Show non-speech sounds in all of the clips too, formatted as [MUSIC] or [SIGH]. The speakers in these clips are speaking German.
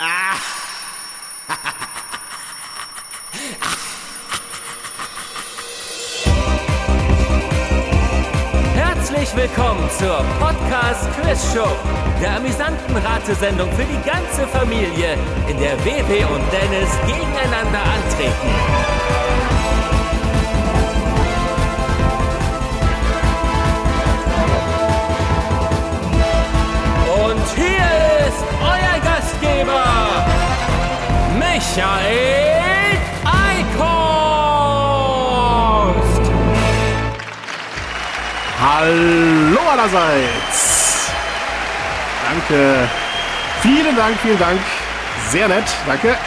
[LAUGHS] Herzlich willkommen zur Podcast Quiz Show, der amüsanten Ratesendung für die ganze Familie, in der WW und Dennis gegeneinander antreten. Und hier ist euer Gastgeber, Michael Eickhorst. Hallo allerseits. Danke. Vielen Dank, vielen Dank. Sehr nett, danke. [LAUGHS]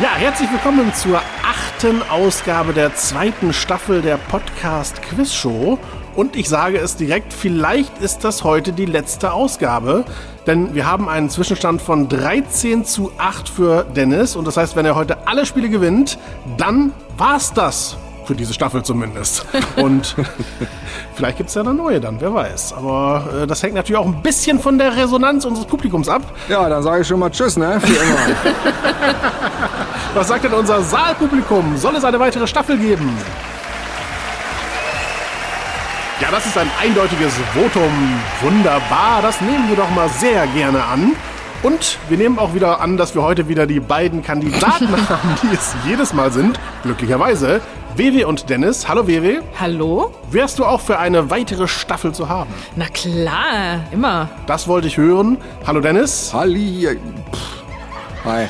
Ja, herzlich willkommen zur achten Ausgabe der zweiten Staffel der Podcast Quiz Show. Und ich sage es direkt, vielleicht ist das heute die letzte Ausgabe, denn wir haben einen Zwischenstand von 13 zu 8 für Dennis. Und das heißt, wenn er heute alle Spiele gewinnt, dann war's das. Für diese Staffel zumindest. [LAUGHS] Und vielleicht gibt es ja eine neue dann, wer weiß. Aber äh, das hängt natürlich auch ein bisschen von der Resonanz unseres Publikums ab. Ja, dann sage ich schon mal Tschüss, ne? Wie immer. [LAUGHS] Was sagt denn unser Saalpublikum? Soll es eine weitere Staffel geben? Ja, das ist ein eindeutiges Votum. Wunderbar, das nehmen wir doch mal sehr gerne an. Und wir nehmen auch wieder an, dass wir heute wieder die beiden Kandidaten [LAUGHS] haben, die es jedes Mal sind. Glücklicherweise. WW und Dennis. Hallo WW. Hallo? Wärst du auch für eine weitere Staffel zu haben? Na klar, immer. Das wollte ich hören. Hallo Dennis. Halli. Pff. Hi.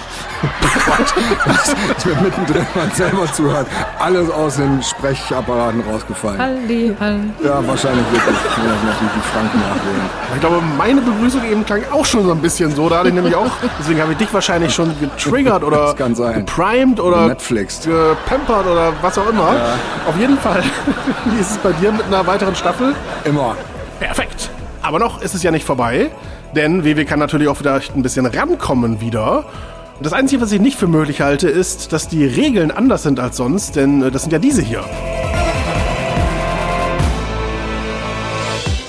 Das ist mir mittendrin, man selber zuhört. Alles aus den Sprechapparaten rausgefallen. Halli, halli. Ja, wahrscheinlich wirklich. Ich noch die, Franken nachwählen. Ich glaube, meine Begrüßung eben klang auch schon so ein bisschen so. Da hatte ich nämlich auch, deswegen habe ich dich wahrscheinlich schon getriggert oder Das kann sein. geprimed oder Netflixt. gepampert oder was auch immer. Auf jeden Fall. Wie [LAUGHS] ist es bei dir mit einer weiteren Staffel? Immer. Perfekt. Aber noch ist es ja nicht vorbei, denn WW kann natürlich auch vielleicht ein bisschen rankommen wieder. Das Einzige, was ich nicht für möglich halte, ist, dass die Regeln anders sind als sonst, denn äh, das sind ja diese hier.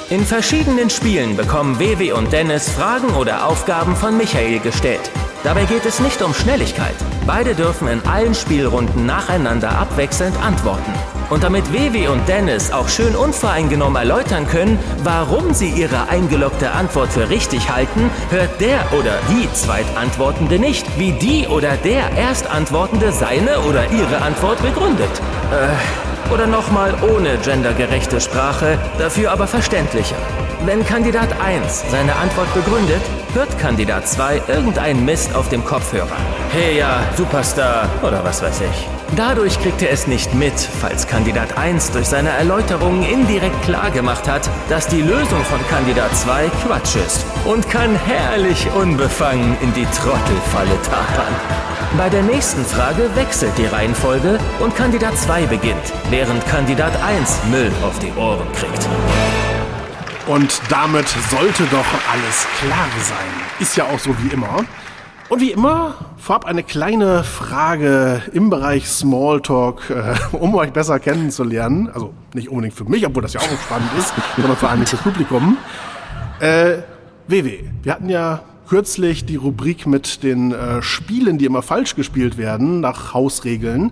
In verschiedenen Spielen bekommen WW und Dennis Fragen oder Aufgaben von Michael gestellt. Dabei geht es nicht um Schnelligkeit. Beide dürfen in allen Spielrunden nacheinander abwechselnd antworten. Und damit WW und Dennis auch schön unvoreingenommen erläutern können, warum sie ihre eingeloggte Antwort für richtig halten, hört der oder die Zweitantwortende nicht, wie die oder der Erstantwortende seine oder ihre Antwort begründet. Äh, oder nochmal ohne gendergerechte Sprache, dafür aber verständlicher. Wenn Kandidat 1 seine Antwort begründet, hört Kandidat 2 irgendeinen Mist auf dem Kopfhörer. Hey ja, Superstar oder was weiß ich. Dadurch kriegt er es nicht mit, falls Kandidat 1 durch seine Erläuterungen indirekt klargemacht hat, dass die Lösung von Kandidat 2 Quatsch ist und kann herrlich unbefangen in die Trottelfalle tapern. Bei der nächsten Frage wechselt die Reihenfolge und Kandidat 2 beginnt, während Kandidat 1 Müll auf die Ohren kriegt. Und damit sollte doch alles klar sein. Ist ja auch so wie immer. Und wie immer, vorab eine kleine Frage im Bereich Smalltalk, äh, um euch besser kennenzulernen. Also nicht unbedingt für mich, obwohl das ja auch spannend ist, sondern allem fürs Publikum. Äh, WW, wir hatten ja kürzlich die Rubrik mit den äh, Spielen, die immer falsch gespielt werden, nach Hausregeln.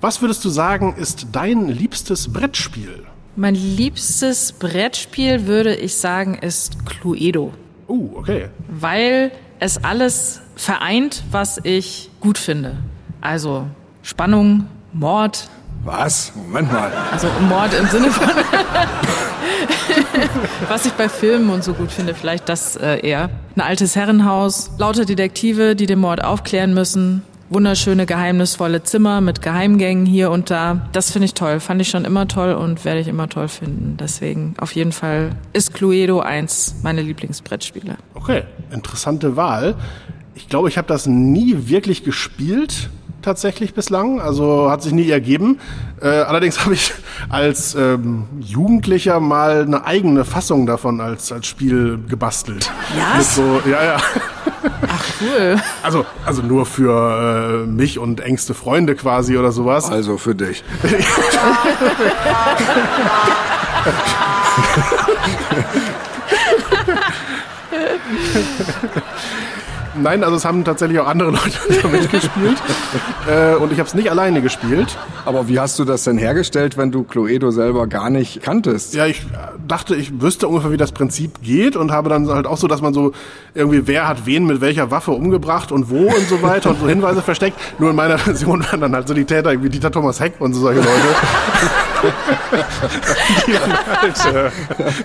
Was würdest du sagen, ist dein liebstes Brettspiel? Mein liebstes Brettspiel, würde ich sagen, ist Cluedo. Uh, okay. Weil es alles vereint, was ich gut finde. Also Spannung, Mord, Was? Moment mal. also Mord im Sinne von... [LAUGHS] was ich bei Filmen und so gut finde, vielleicht das äh, eher. Ein altes Herrenhaus, lauter Detektive, die den Mord aufklären müssen. Wunderschöne, geheimnisvolle Zimmer mit Geheimgängen hier und da. Das finde ich toll. Fand ich schon immer toll und werde ich immer toll finden. Deswegen auf jeden Fall ist Cluedo eins meiner Lieblingsbrettspiele. Okay, interessante Wahl. Ich glaube, ich habe das nie wirklich gespielt, tatsächlich bislang. Also hat sich nie ergeben. Äh, allerdings [LAUGHS] habe ich als ähm, Jugendlicher mal eine eigene Fassung davon als, als Spiel gebastelt. Ja? Mit so, ja, ja. [LAUGHS] Cool. Also, also nur für äh, mich und engste Freunde quasi oder sowas. Also für dich. [LAUGHS] Nein, also es haben tatsächlich auch andere [LAUGHS] Leute mitgespielt. äh, und ich habe es nicht alleine gespielt. Aber wie hast du das denn hergestellt, wenn du Cluedo selber gar nicht kanntest? Ja, ich dachte, ich wüsste ungefähr, wie das Prinzip geht und habe dann halt auch so, dass man so irgendwie, wer hat wen mit welcher Waffe umgebracht und wo und so weiter und so Hinweise versteckt. Nur in meiner [LAUGHS] Version waren dann halt so die Täter wie Dieter Thomas Heck und so solche Leute. [LAUGHS] die dann halt äh,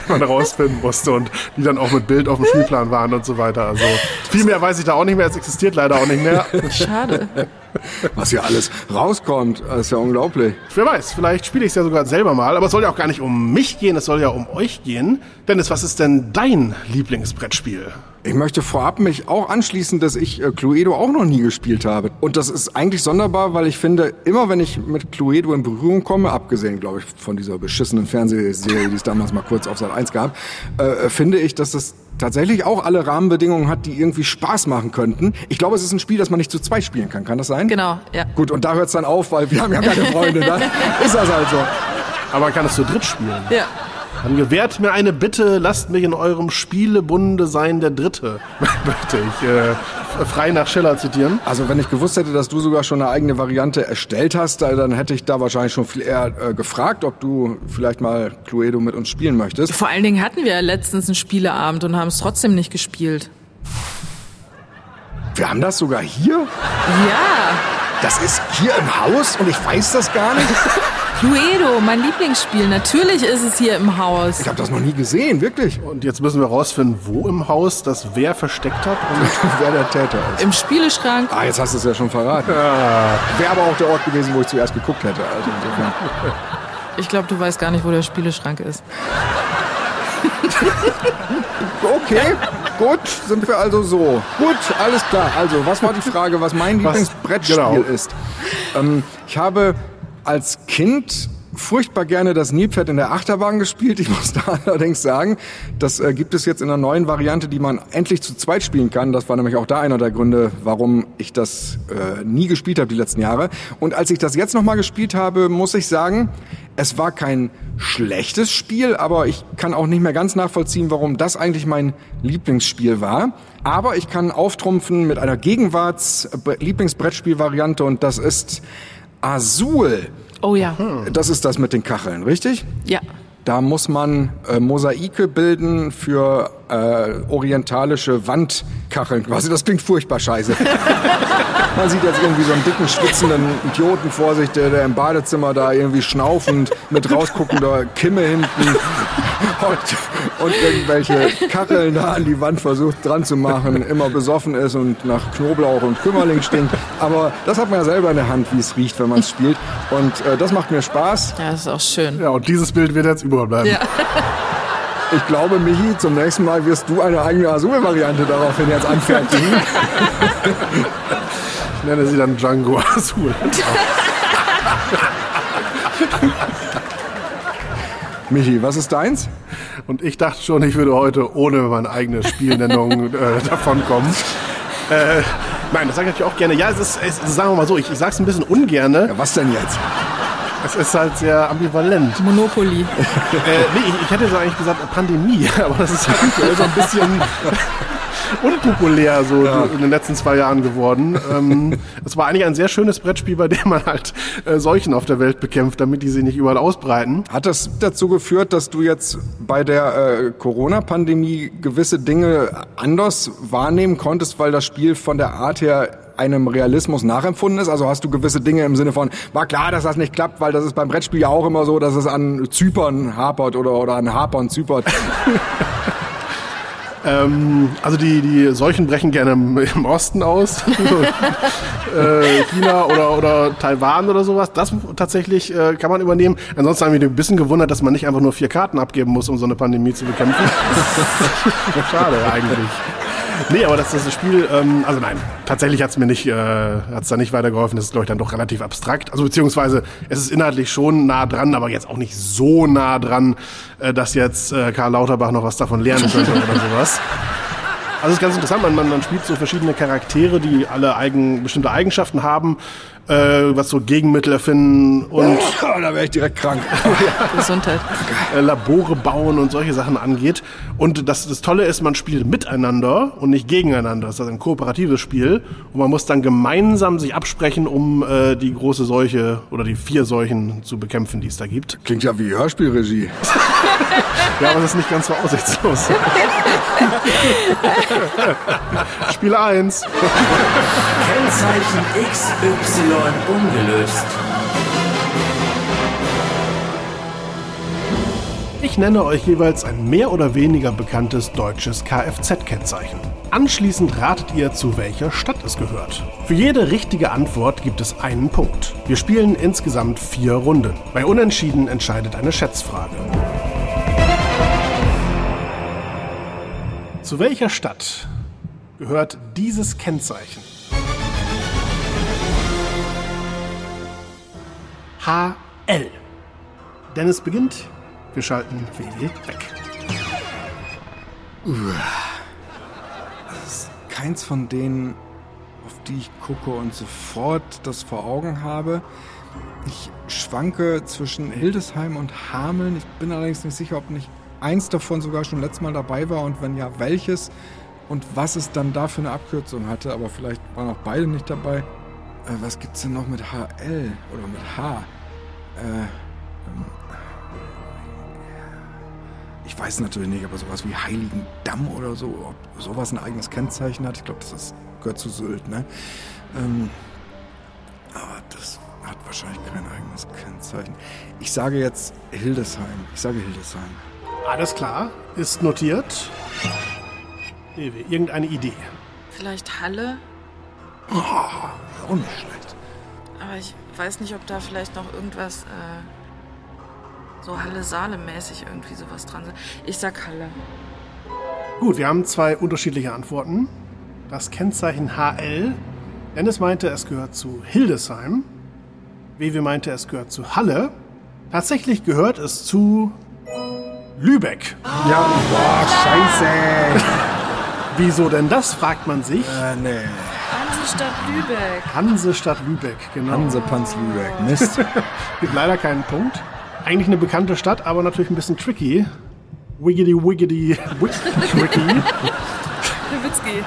man rausfinden musste und die dann auch mit Bild auf dem Spielplan waren und so weiter. Also viel mehr weiß ich da auch nicht mehr. Es existiert leider auch nicht mehr. Schade. Was hier alles rauskommt, ist ja unglaublich. Wer weiß, vielleicht spiele ich es ja sogar selber mal. Aber es soll ja auch gar nicht um mich gehen, es soll ja um euch gehen. Dennis, was ist denn dein Lieblingsbrettspiel? Ich möchte vorab mich auch anschließen, dass ich äh, Cluedo auch noch nie gespielt habe. Und das ist eigentlich sonderbar, weil ich finde, immer wenn ich mit Cluedo in Berührung komme, abgesehen, glaube ich, von dieser beschissenen Fernsehserie, die es damals mal kurz auf Sat 1 gab, äh, finde ich, dass das tatsächlich auch alle Rahmenbedingungen hat, die irgendwie Spaß machen könnten. Ich glaube, es ist ein Spiel, das man nicht zu zweit spielen kann. Kann das sein? Genau, ja. Gut, und da hört es dann auf, weil wir haben ja keine Freunde. Dann [LAUGHS] ist das halt so. Aber man kann es zu dritt spielen. Ja. Dann gewährt mir eine Bitte, lasst mich in eurem Spielebunde sein der Dritte. [LAUGHS] Möchte ich äh, frei nach Schiller zitieren. Also wenn ich gewusst hätte, dass du sogar schon eine eigene Variante erstellt hast, dann hätte ich da wahrscheinlich schon viel eher äh, gefragt, ob du vielleicht mal Cluedo mit uns spielen möchtest. Vor allen Dingen hatten wir ja letztens einen Spieleabend und haben es trotzdem nicht gespielt. Wir haben das sogar hier? Ja. Das ist hier im Haus und ich weiß das gar nicht? [LAUGHS] Cluedo, mein Lieblingsspiel. Natürlich ist es hier im Haus. Ich habe das noch nie gesehen, wirklich. Und jetzt müssen wir rausfinden, wo im Haus das wer versteckt hat. Und [LAUGHS] Wer der Täter ist. Im Spieleschrank. Ah, jetzt hast du es ja schon verraten. Wäre aber auch der Ort gewesen, wo ich zuerst geguckt hätte. Also insofern. Ich glaube, du weißt gar nicht, wo der Spieleschrank ist. [LAUGHS] Okay, gut, sind wir also so. Gut, alles klar. Also, was war die Frage, was mein Was- Lieblingsbrettspiel genau. ist? Ähm, ich habe als Kind furchtbar gerne das Nilpferd in der Achterbahn gespielt. Ich muss da [LAUGHS] allerdings sagen, das äh, gibt es jetzt in einer neuen Variante, die man endlich zu zweit spielen kann. Das war nämlich auch da einer der Gründe, warum ich das äh, nie gespielt habe die letzten Jahre. Und als ich das jetzt nochmal gespielt habe, muss ich sagen, es war kein schlechtes Spiel, aber ich kann auch nicht mehr ganz nachvollziehen, warum das eigentlich mein Lieblingsspiel war. Aber ich kann auftrumpfen mit einer Gegenwarts-Lieblingsbrettspielvariante und das ist Azul. Oh ja. Das ist das mit den Kacheln, richtig? Ja. Da muss man äh, Mosaike bilden für äh, orientalische Wandkacheln quasi. Das klingt furchtbar scheiße. [LAUGHS] man sieht jetzt irgendwie so einen dicken, schwitzenden Idioten vor sich, der, der im Badezimmer da irgendwie schnaufend mit rausguckender Kimme hinten hockt und irgendwelche Kacheln da an die Wand versucht dran zu machen, immer besoffen ist und nach Knoblauch und Kümmerling stinkt. Aber das hat man ja selber in der Hand, wie es riecht, wenn man es spielt. Und äh, das macht mir Spaß. Ja, das ist auch schön. ja, und dieses Bild wird jetzt überbleiben. Ja. [LAUGHS] Ich glaube, Michi, zum nächsten Mal wirst du eine eigene Azul-Variante daraufhin jetzt anfertigen. [LAUGHS] Ich nenne sie dann Django Azul. [LAUGHS] Michi, was ist deins? Und ich dachte schon, ich würde heute ohne meine eigene Spielnennung äh, davonkommen. Äh, nein, das sage ich natürlich auch gerne. Ja, es ist, es, ist- sagen wir mal so, ich, ich sage es ein bisschen ungerne. Ja, was denn jetzt? Es ist halt sehr ambivalent. Monopoly. [LAUGHS] Äh, nee, ich, ich hätte so eigentlich gesagt Pandemie, [LAUGHS] aber das ist halt aktuell so ein bisschen [LAUGHS] unpopulär so in den letzten zwei Jahren geworden. Ähm, es war eigentlich ein sehr schönes Brettspiel, bei dem man halt äh, Seuchen auf der Welt bekämpft, damit die sich nicht überall ausbreiten. Hat das dazu geführt, dass du jetzt bei der äh, Corona-Pandemie gewisse Dinge anders wahrnehmen konntest, weil das Spiel von der Art her einem Realismus nachempfunden ist? Also hast du gewisse Dinge im Sinne von, war klar, dass das nicht klappt, weil das ist beim Brettspiel ja auch immer so, dass es an Zypern hapert oder, oder an Hapern zypert. [LAUGHS] Ähm, also die, die Seuchen brechen gerne im, im Osten aus. [LAUGHS] äh, China oder, oder Taiwan oder sowas. Das tatsächlich äh, kann man übernehmen. Ansonsten haben wir ein bisschen gewundert, dass man nicht einfach nur vier Karten abgeben muss, um so eine Pandemie zu bekämpfen. [LAUGHS] Schade eigentlich. Nee, aber das, das Spiel, ähm, also nein, tatsächlich hat's mir nicht, äh, hat's da nicht weitergeholfen. Das ist, glaube ich, dann doch relativ abstrakt. Also beziehungsweise es ist inhaltlich schon nah dran, aber jetzt auch nicht so nah dran, äh, dass jetzt äh, Karl Lauterbach noch was davon lernen könnte oder [LAUGHS] sowas. Also es ist ganz interessant, man, man, man spielt so verschiedene Charaktere, die alle eigen, bestimmte Eigenschaften haben, äh, was so Gegenmittel erfinden und [LAUGHS] Oh, da wäre ich direkt krank. [LAUGHS] Gesundheit. äh, Labore bauen und solche Sachen angeht. Und das, das Tolle ist, man spielt miteinander und nicht gegeneinander. Das ist ein kooperatives Spiel und man muss dann gemeinsam sich absprechen, um äh, die große Seuche oder die vier Seuchen zu bekämpfen, die es da gibt. Klingt ja wie Hörspielregie. [LAUGHS] Ja, aber das ist nicht ganz so aussichtslos. Spiel 1. Kennzeichen XY ungelöst. Ich nenne euch jeweils ein mehr oder weniger bekanntes deutsches Kfz-Kennzeichen. Anschließend ratet ihr, zu welcher Stadt es gehört. Für jede richtige Antwort gibt es einen Punkt. Wir spielen insgesamt vier Runden. Bei Unentschieden entscheidet eine Schätzfrage. Zu welcher Stadt gehört dieses Kennzeichen? HL. Dennis beginnt. Wir schalten WW weg. Keins von denen, auf die ich gucke und sofort das vor Augen habe. Ich schwanke zwischen Hildesheim und Hameln. Ich bin allerdings nicht sicher, ob nicht eins davon sogar schon letztes Mal dabei war und wenn ja, welches und was es dann da für eine Abkürzung hatte. Aber vielleicht waren auch beide nicht dabei. Äh, was gibt's denn noch mit HL oder mit H? Äh, ähm, ich weiß natürlich nicht, aber sowas wie Heiligen Damm oder so, ob sowas ein eigenes Kennzeichen hat. Ich glaube, das ist, gehört zu Sylt, ne? Ähm, aber das hat wahrscheinlich kein eigenes Kennzeichen. Ich sage jetzt Hildesheim. Ich sage Hildesheim. Alles klar, ist notiert. Irgendeine Idee? Vielleicht Halle, Auch nicht schlecht. aber ich weiß nicht, ob da vielleicht noch irgendwas äh, so Halle-Saale-mäßig irgendwie sowas dran ist. Ich sag Halle. Gut, wir haben zwei unterschiedliche Antworten. Das Kennzeichen HL. Dennis meinte, es gehört zu Hildesheim. WW meinte, es gehört zu Halle. Tatsächlich gehört es zu Lübeck. Ja, boah, scheiße. [LAUGHS] Wieso denn das, fragt man sich. äh, nee. Hansestadt Lübeck. Hansestadt Lübeck, genau. Hansepanz Lübeck. Mist. [LAUGHS] Gibt leider keinen Punkt. Eigentlich eine bekannte Stadt, aber natürlich ein bisschen tricky. Wiggity, wiggity, [LAUGHS] tricky. Nowitzki.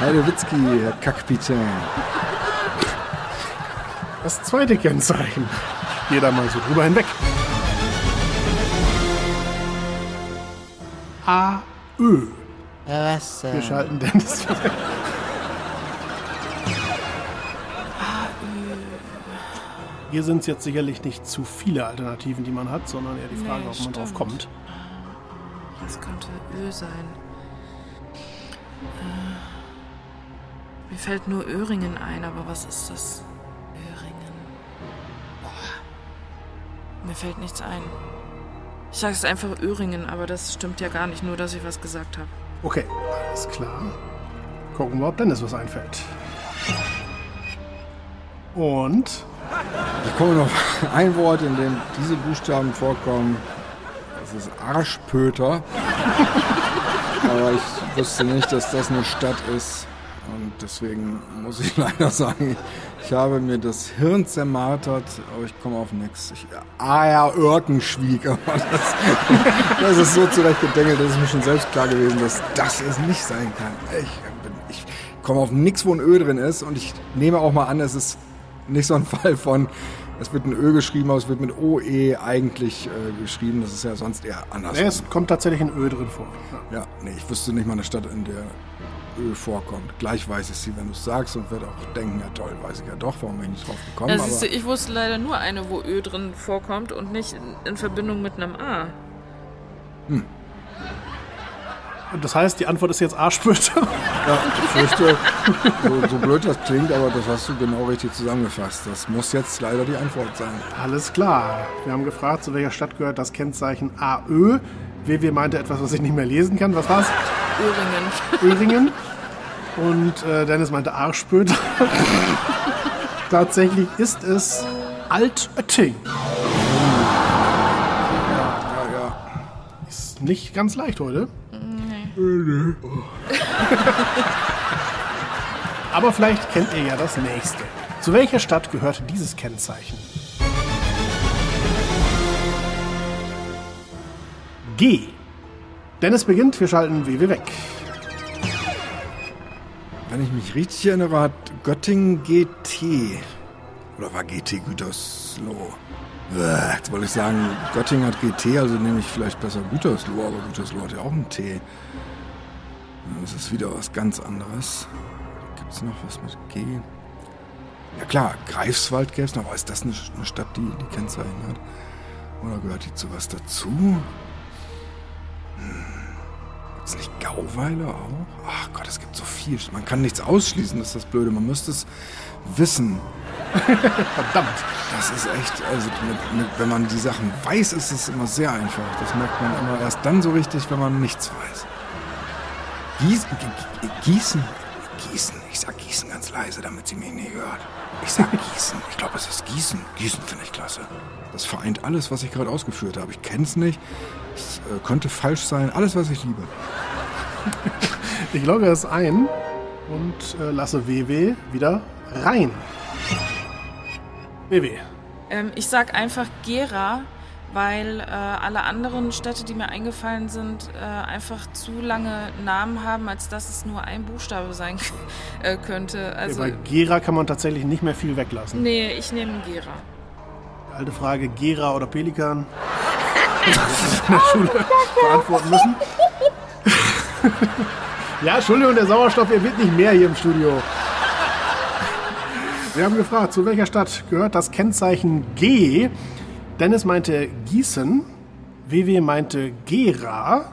Heidewitzki, Herr Kackpitän. Das zweite Kennzeichen. Ich gehe da mal so drüber hinweg. AÖ. Was? Wir schalten Dennis Hier sind es jetzt sicherlich nicht zu viele Alternativen, die man hat, sondern eher die Frage, Nee, ob man drauf kommt. Das könnte Ö sein. Äh, mir fällt nur Öhringen ein, aber was ist das? Öhringen. Boah. Mir fällt nichts ein. Ich sage es einfach Öhringen, aber das stimmt ja gar nicht, nur dass ich was gesagt habe. Okay, alles klar. Gucken wir, ob Dennis was einfällt. Und Ich komme noch [LAUGHS] ein Wort, in dem diese Buchstaben vorkommen. Das ist Arschpöter. [LAUGHS] Aber ich wusste nicht, dass das eine Stadt ist. Und deswegen muss ich [LAUGHS] leider sagen, ich habe mir das Hirn zermartert, aber ich komme auf nichts. Ich, ah ja, Örkenschwieg. Aber das, das ist so zurechtgedengelt, das ist mir schon selbst klar gewesen, dass das es nicht sein kann. Ich, ich komme auf nichts, wo ein Ö drin ist. Und ich nehme auch mal an, es ist nicht so ein [LAUGHS] Fall von, es wird ein Ö geschrieben, aber es wird mit OE eigentlich äh, geschrieben. Das ist ja sonst eher anders. nee, es kommt tatsächlich ein Ö drin vor. Ja. Ja, nee, ich wüsste nicht mal eine Stadt, in der Ö vorkommt. Gleich weiß ich sie, wenn du es sagst und werde auch denken, ja toll, weiß ich ja doch, warum bin ich nicht drauf gekommen. Ja, aber siehst du, ich wusste leider nur eine, wo Ö drin vorkommt und nicht in, in Verbindung mit einem A. Und das heißt, die Antwort ist jetzt Arschpöter. ja, ich fürchte, so, so blöd das klingt, aber das hast du genau richtig zusammengefasst. Das muss jetzt leider die Antwort sein. Alles klar. Wir haben gefragt, zu welcher Stadt gehört das Kennzeichen AÖ. WW meinte etwas, was ich nicht mehr lesen kann. Was war's? Öhringen. Öhringen. Und äh, Dennis meinte Arschpöter. [LAUGHS] Tatsächlich ist es Altötting. Ja, ja. Ist nicht ganz leicht heute. [LAUGHS] Aber vielleicht kennt ihr ja das nächste. Zu welcher Stadt gehört dieses Kennzeichen? G. Dennis beginnt, wir schalten WW weg. Wenn ich mich richtig erinnere, hat Göttingen GT. Oder war GT Gütersloh? Jetzt wollte ich sagen, Göttingen hat GT, also nehme ich vielleicht besser Gütersloh, aber Gütersloh hat ja auch ein T. Das ist wieder was ganz anderes. Gibt es noch was mit G? Ja klar, Greifswald gäbe es noch, aber ist das eine, eine Stadt, die die Kennzeichen hat? Oder gehört die zu was dazu? Hm. Gibt es nicht Gauweiler auch? Ach Gott, es gibt so viel. Man kann nichts ausschließen, das ist das Blöde. Man müsste es wissen. [LAUGHS] Verdammt. Das ist echt, also mit, mit, wenn man die Sachen weiß, ist es immer sehr einfach. Das merkt man immer erst dann so richtig, wenn man nichts weiß. Gießen, Gießen, Gießen, ich sag Gießen ganz leise, damit sie mich nie hört. Ich sag Gießen, ich glaube es ist Gießen. Gießen finde ich klasse. Das vereint alles, was ich gerade ausgeführt habe. Ich kenne es nicht, es äh, könnte falsch sein, alles, was ich liebe. Ich logge es ein und äh, lasse WW wieder rein. WW. Ähm, ich sag einfach Gera, weil äh, alle anderen Städte, die mir eingefallen sind, äh, einfach zu lange Namen haben, als dass es nur ein Buchstabe sein [LAUGHS] äh, könnte. Also, Bei Gera kann man tatsächlich nicht mehr viel weglassen. nee, ich nehme Gera. Alte Frage, Gera oder Pelikan? [LAUGHS] Das in der Schule beantworten müssen. ja, Entschuldigung, der Sauerstoff, er wird nicht mehr hier im Studio. Wir haben gefragt, zu welcher Stadt gehört das Kennzeichen G? Dennis meinte Gießen, WW meinte Gera.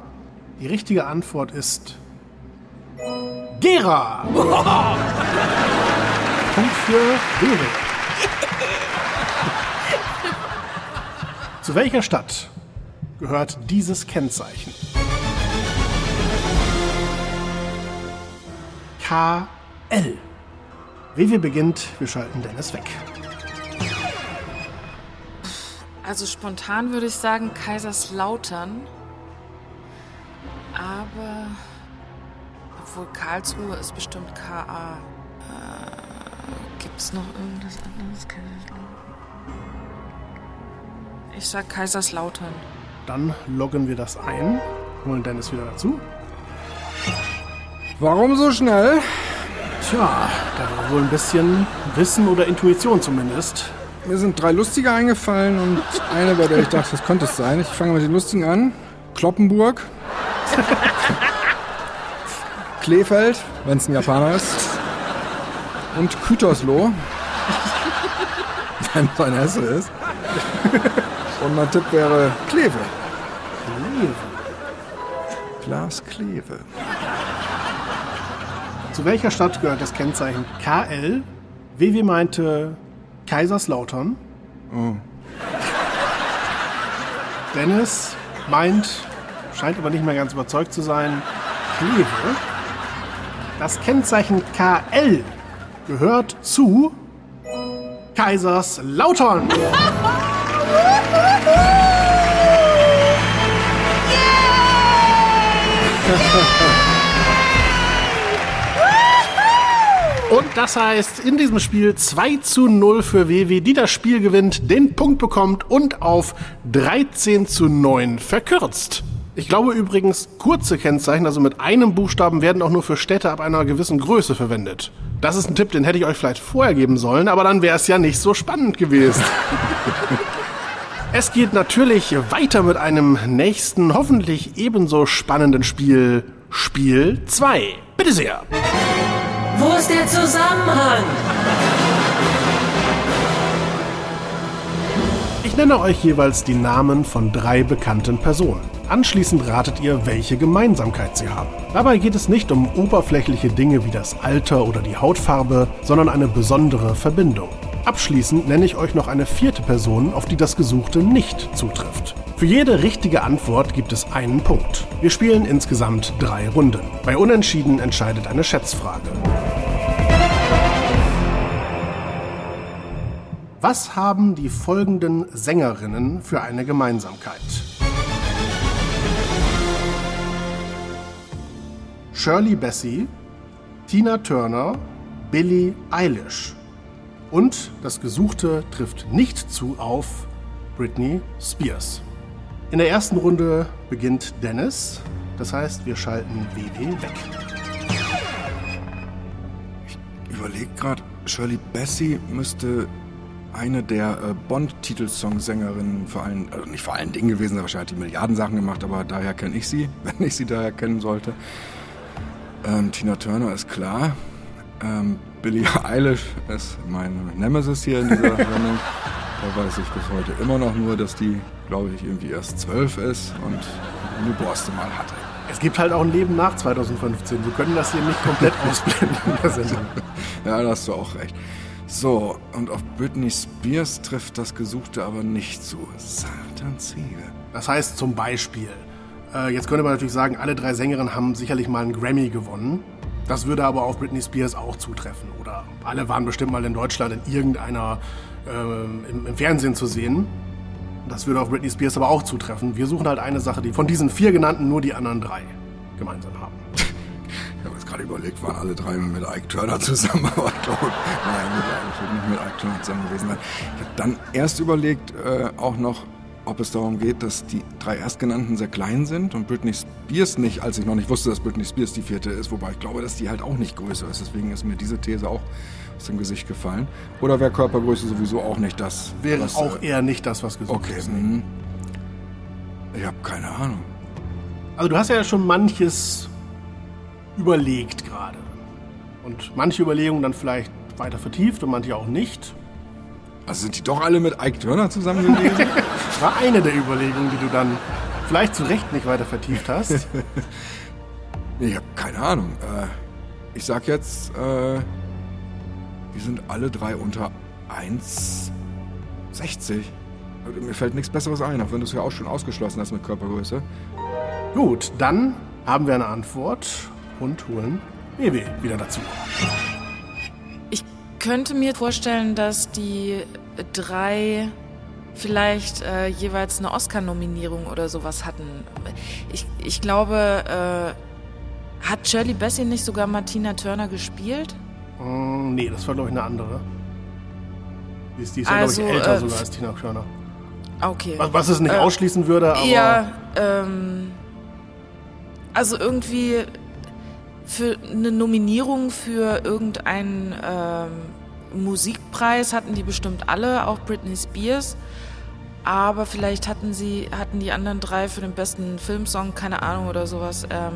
Die richtige Antwort ist Gera. [LAUGHS] Punkt für WW. Zu welcher Stadt gehört dieses Kennzeichen? KL. WW beginnt, wir schalten Dennis weg. Also spontan würde ich sagen Kaiserslautern. Aber obwohl Karlsruhe ist bestimmt KA. Äh, gibt's noch irgendwas anderes? Kaiserslautern? Ich sag Kaiserslautern. Dann loggen wir das ein, holen Dennis wieder dazu. Warum so schnell? Tja, da war wohl ein bisschen Wissen oder Intuition zumindest. Mir sind drei lustige eingefallen und eine, bei der ich dachte, das könnte es sein. Ich fange mit den lustigen an. Kloppenburg. Kleefeld, wenn es ein Japaner ist. Und Kütersloh, wenn es ein Hesse ist. Und mein Tipp wäre Kleve. Glas Kleve. Zu welcher Stadt gehört das Kennzeichen KL? WW meinte Kaiserslautern. Dennis meint, scheint aber nicht mehr ganz überzeugt zu sein, Kleve. Das Kennzeichen KL gehört zu Kaiserslautern. [LAUGHS] Und das heißt, in diesem Spiel 2 zu 0 für WW, die das Spiel gewinnt, den Punkt bekommt und auf 13 zu 9 verkürzt. Ich glaube übrigens, kurze Kennzeichen, also mit einem Buchstaben, werden auch nur für Städte ab einer gewissen Größe verwendet. Das ist ein Tipp, den hätte ich euch vielleicht vorher geben sollen, aber dann wäre es ja nicht so spannend gewesen. [LAUGHS] es geht natürlich weiter mit einem nächsten, hoffentlich ebenso spannenden Spiel. Spiel 2. Bitte sehr. Wo ist der Zusammenhang? Ich nenne euch jeweils die Namen von drei bekannten Personen. Anschließend ratet ihr, welche Gemeinsamkeit sie haben. Dabei geht es nicht um oberflächliche Dinge wie das Alter oder die Hautfarbe, sondern eine besondere Verbindung. Abschließend nenne ich euch noch eine vierte Person, auf die das Gesuchte nicht zutrifft. Für jede richtige Antwort gibt es einen Punkt. Wir spielen insgesamt drei Runden. Bei Unentschieden entscheidet eine Schätzfrage. Was haben die folgenden Sängerinnen für eine Gemeinsamkeit? Shirley Bassey, Tina Turner, Billie Eilish. Und das Gesuchte trifft nicht zu auf Britney Spears. In der ersten Runde beginnt Dennis. Das heißt, wir schalten WW weg. Ich überlege gerade, Shirley Bassey müsste eine der äh, Bond-Titelsongsängerinnen vor allen, also nicht vor allen Dingen gewesen, aber wahrscheinlich hat die Milliarden Sachen gemacht, aber daher kenne ich sie, [LAUGHS] wenn ich sie daher kennen sollte. Ähm, Tina Turner ist klar. Ähm, Billie Eilish ist meine Nemesis hier in dieser [LAUGHS] Sendung. Da weiß ich bis heute immer noch nur, dass die, glaube ich, irgendwie erst zwölf ist und eine Borste mal hatte. Es gibt halt auch ein Leben nach 2015. Wir können das hier nicht komplett [LAUGHS] ausblenden in der Sendung. [LAUGHS] Ja, da hast du auch recht. So, und auf Britney Spears trifft das Gesuchte aber nicht zu. Satanziege. Das heißt zum Beispiel, äh, jetzt könnte man natürlich sagen, alle drei Sängerinnen haben sicherlich mal einen Grammy gewonnen. Das würde aber auf Britney Spears auch zutreffen. Oder alle waren bestimmt mal in Deutschland in irgendeiner äh, im, im Fernsehen zu sehen. Das würde auf Britney Spears aber auch zutreffen. Wir suchen halt eine Sache, die von diesen vier genannten nur die anderen drei gemeinsam haben. Ich habe jetzt gerade überlegt, waren alle drei mit Ike Turner zusammen, aber ich glaube, [LAUGHS] nein, ich würde nicht mit Ike Turner zusammen gewesen sein. Ich habe dann erst überlegt, äh, auch noch, ob es darum geht, dass die drei Erstgenannten sehr klein sind und Britney Spears nicht, als ich noch nicht wusste, dass Britney Spears die vierte ist, wobei ich glaube, dass die halt auch nicht größer ist. Deswegen ist mir diese These auch aus dem Gesicht gefallen. Oder wäre Körpergröße sowieso auch nicht das? Wäre was, auch äh, eher nicht das, was gesucht Okay, ist. mhm. ich habe keine Ahnung. Also du hast ja schon manches überlegt gerade. Und manche Überlegungen dann vielleicht weiter vertieft und manche auch nicht. Also sind die doch alle mit Ike Turner zusammen gewesen? Das [LAUGHS] war eine der Überlegungen, die du dann vielleicht zu Recht nicht weiter vertieft hast. [LAUGHS] Ich habe keine Ahnung. Äh, ich sag jetzt, äh, die sind alle drei unter 1,60. Also, Mir fällt nichts Besseres ein, auch wenn du es ja auch schon ausgeschlossen hast mit Körpergröße. Gut, dann haben wir eine Antwort und holen BW wieder dazu. Ich könnte mir vorstellen, dass die drei vielleicht äh, jeweils eine Oscar-Nominierung oder sowas hatten. Ich, ich glaube, äh, hat Shirley Bassey nicht sogar Martina Turner gespielt? Mm, nee, das war, glaube ich, eine andere. Die ist, die ist Also, ja, glaube ich, älter äh, sogar als Tina Turner. Okay. Was, was es nicht Äh, ausschließen würde, aber Ja, ähm, also irgendwie für eine Nominierung für irgendeinen ähm, Musikpreis hatten die bestimmt alle, auch Britney Spears. Aber vielleicht hatten sie, hatten die anderen drei für den besten Filmsong, keine Ahnung oder sowas, ähm,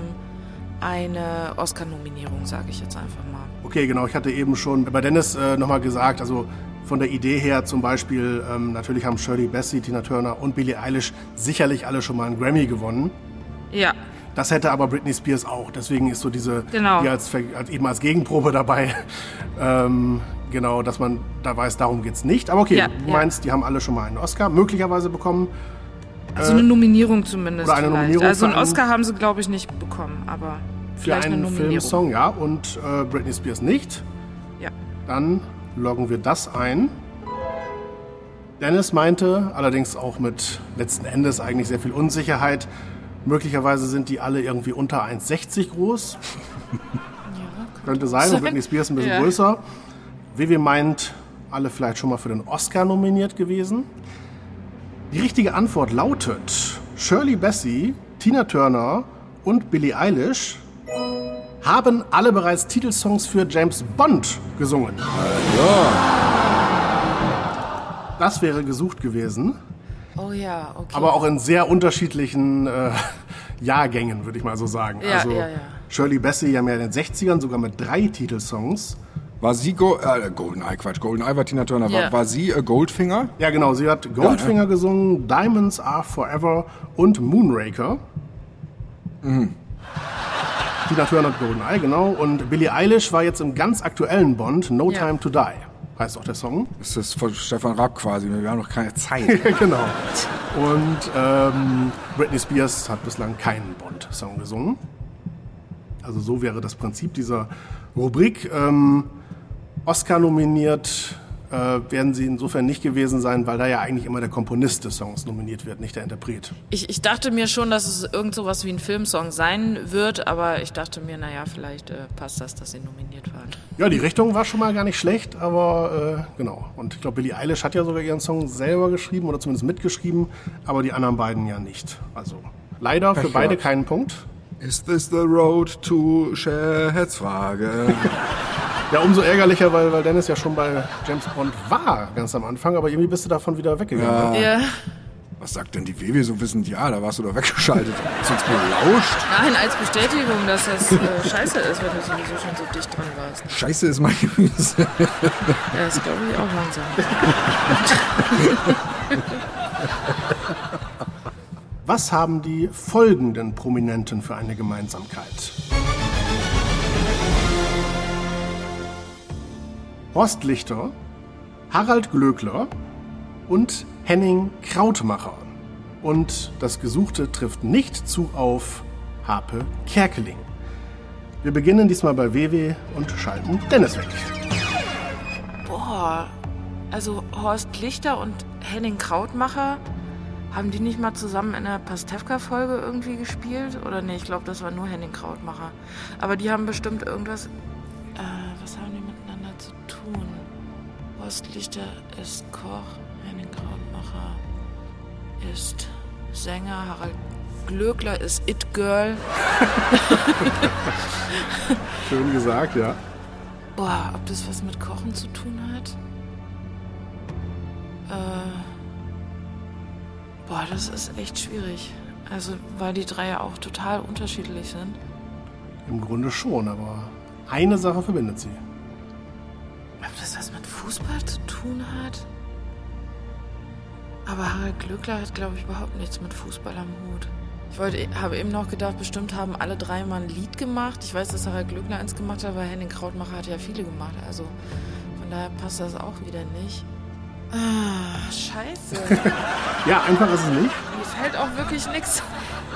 eine Oscar-Nominierung, sage ich jetzt einfach mal. Okay, genau. Ich hatte eben schon bei Dennis äh, nochmal gesagt, also von der Idee her zum Beispiel, ähm, natürlich haben Shirley Bassey, Tina Turner und Billie Eilish sicherlich alle schon mal einen Grammy gewonnen. Ja, Das hätte aber Britney Spears auch. Deswegen ist so diese, Genau. die als, als eben als Gegenprobe dabei. [LAUGHS] ähm, genau, dass man da weiß, darum geht's nicht. Aber okay, Ja, du ja. meinst, die haben alle schon mal einen Oscar möglicherweise bekommen. Also eine Nominierung zumindest. Äh, oder eine vielleicht. Nominierung also einen für Oscar haben sie, glaube ich, nicht bekommen, aber Für vielleicht eine einen Nominierung. Filmsong, ja. Und äh, Britney Spears nicht. Ja. Dann loggen wir das ein. Dennis meinte, allerdings auch mit letzten Endes eigentlich sehr viel Unsicherheit, möglicherweise sind die alle irgendwie unter 1,60 groß. [LAUGHS] Könnte sein, und Britney Spears ein bisschen Ja. größer. Vivi meint, alle vielleicht schon mal für den Oscar nominiert gewesen. Die richtige Antwort lautet, Shirley Bassey, Tina Turner und Billie Eilish haben alle bereits Titelsongs für James Bond gesungen. Das wäre gesucht gewesen, Oh ja, okay. aber auch in sehr unterschiedlichen äh, Jahrgängen, würde ich mal so sagen. Ja, also ja, ja. Shirley Bassey ja mehr in den 60ern, sogar mit drei Titelsongs. War sie Go äh, Goldeneye, Quatsch, Goldeneye war Tina Turner. War, Ja. war sie äh, Goldfinger? Ja, genau, sie hat Goldfinger gesungen, Diamonds Are Forever und Moonraker. Tina Turner hat GoldenEye, genau. Und Billie Eilish war jetzt im ganz aktuellen Bond, No Ja. Time to Die, heißt auch der Song. Das ist von Stefan Raab quasi. Wir haben noch keine Zeit. [LAUGHS] genau. Und ähm, Britney Spears hat bislang keinen Bond-Song gesungen. Also so wäre das Prinzip dieser Rubrik. Ähm, Oscar nominiert äh, werden sie insofern nicht gewesen sein, weil da ja eigentlich immer der Komponist des Songs nominiert wird, nicht der Interpret. Ich, ich dachte mir schon, dass es irgend sowas wie ein Filmsong sein wird, aber ich dachte mir, naja, vielleicht äh, passt das, dass sie nominiert waren. Ja, die Richtung war schon mal gar nicht schlecht, aber äh, genau. Und ich glaube, Billie Eilish hat ja sogar ihren Song selber geschrieben oder zumindest mitgeschrieben, aber die anderen beiden ja nicht. Also leider für Pech beide gehabt. keinen Punkt. Is this the road to Schätzfrage? [LAUGHS] Ja, umso ärgerlicher, weil, weil Dennis ja schon bei James Bond war, ganz am Anfang, aber irgendwie bist du davon wieder weggegangen. ne? Ja. Was sagt denn die WW so wissend? Ja, da warst du doch weggeschaltet. Hast du uns belauscht? Nein, als Bestätigung, dass das äh, scheiße ist, wenn du sowieso schon so dicht dran warst. Scheiße ist mein Gemüse. Ja, das glaube ich auch langsam. Was haben die folgenden Prominenten für eine Gemeinsamkeit? Horst Lichter, Harald Glöckler und Henning Krautmacher. Und das Gesuchte trifft nicht zu auf Harpe Kerkeling. Wir beginnen diesmal bei WW und schalten Dennis weg. Boah, also Horst Lichter und Henning Krautmacher, haben die nicht mal zusammen in der Pastewka-Folge irgendwie gespielt? Oder nee, ich glaube, das war nur Henning Krautmacher. Aber die haben bestimmt irgendwas. Äh, was haben die? Horst Lichter ist Koch, Henning Krautmacher ist Sänger, Harald Glöckler ist It Girl. [LAUGHS] Schön gesagt, ja. Boah, ob das was mit Kochen zu tun hat? Äh, boah, das ist echt schwierig. Also, weil die drei ja auch total unterschiedlich sind. Im Grunde schon, aber eine Sache verbindet sie. Ob das was mit Fußball zu tun hat? Aber Harald Glöckler hat, glaube ich, überhaupt nichts mit Fußball am Hut. Ich wollte, habe eben noch gedacht, bestimmt haben alle drei mal ein Lied gemacht. Ich weiß, dass Harald Glöckler eins gemacht hat, aber Henning Krautmacher hat ja viele gemacht. Also von daher passt das auch wieder nicht. Ah, scheiße. Ja, einfach ist es nicht. Mir fällt auch wirklich nichts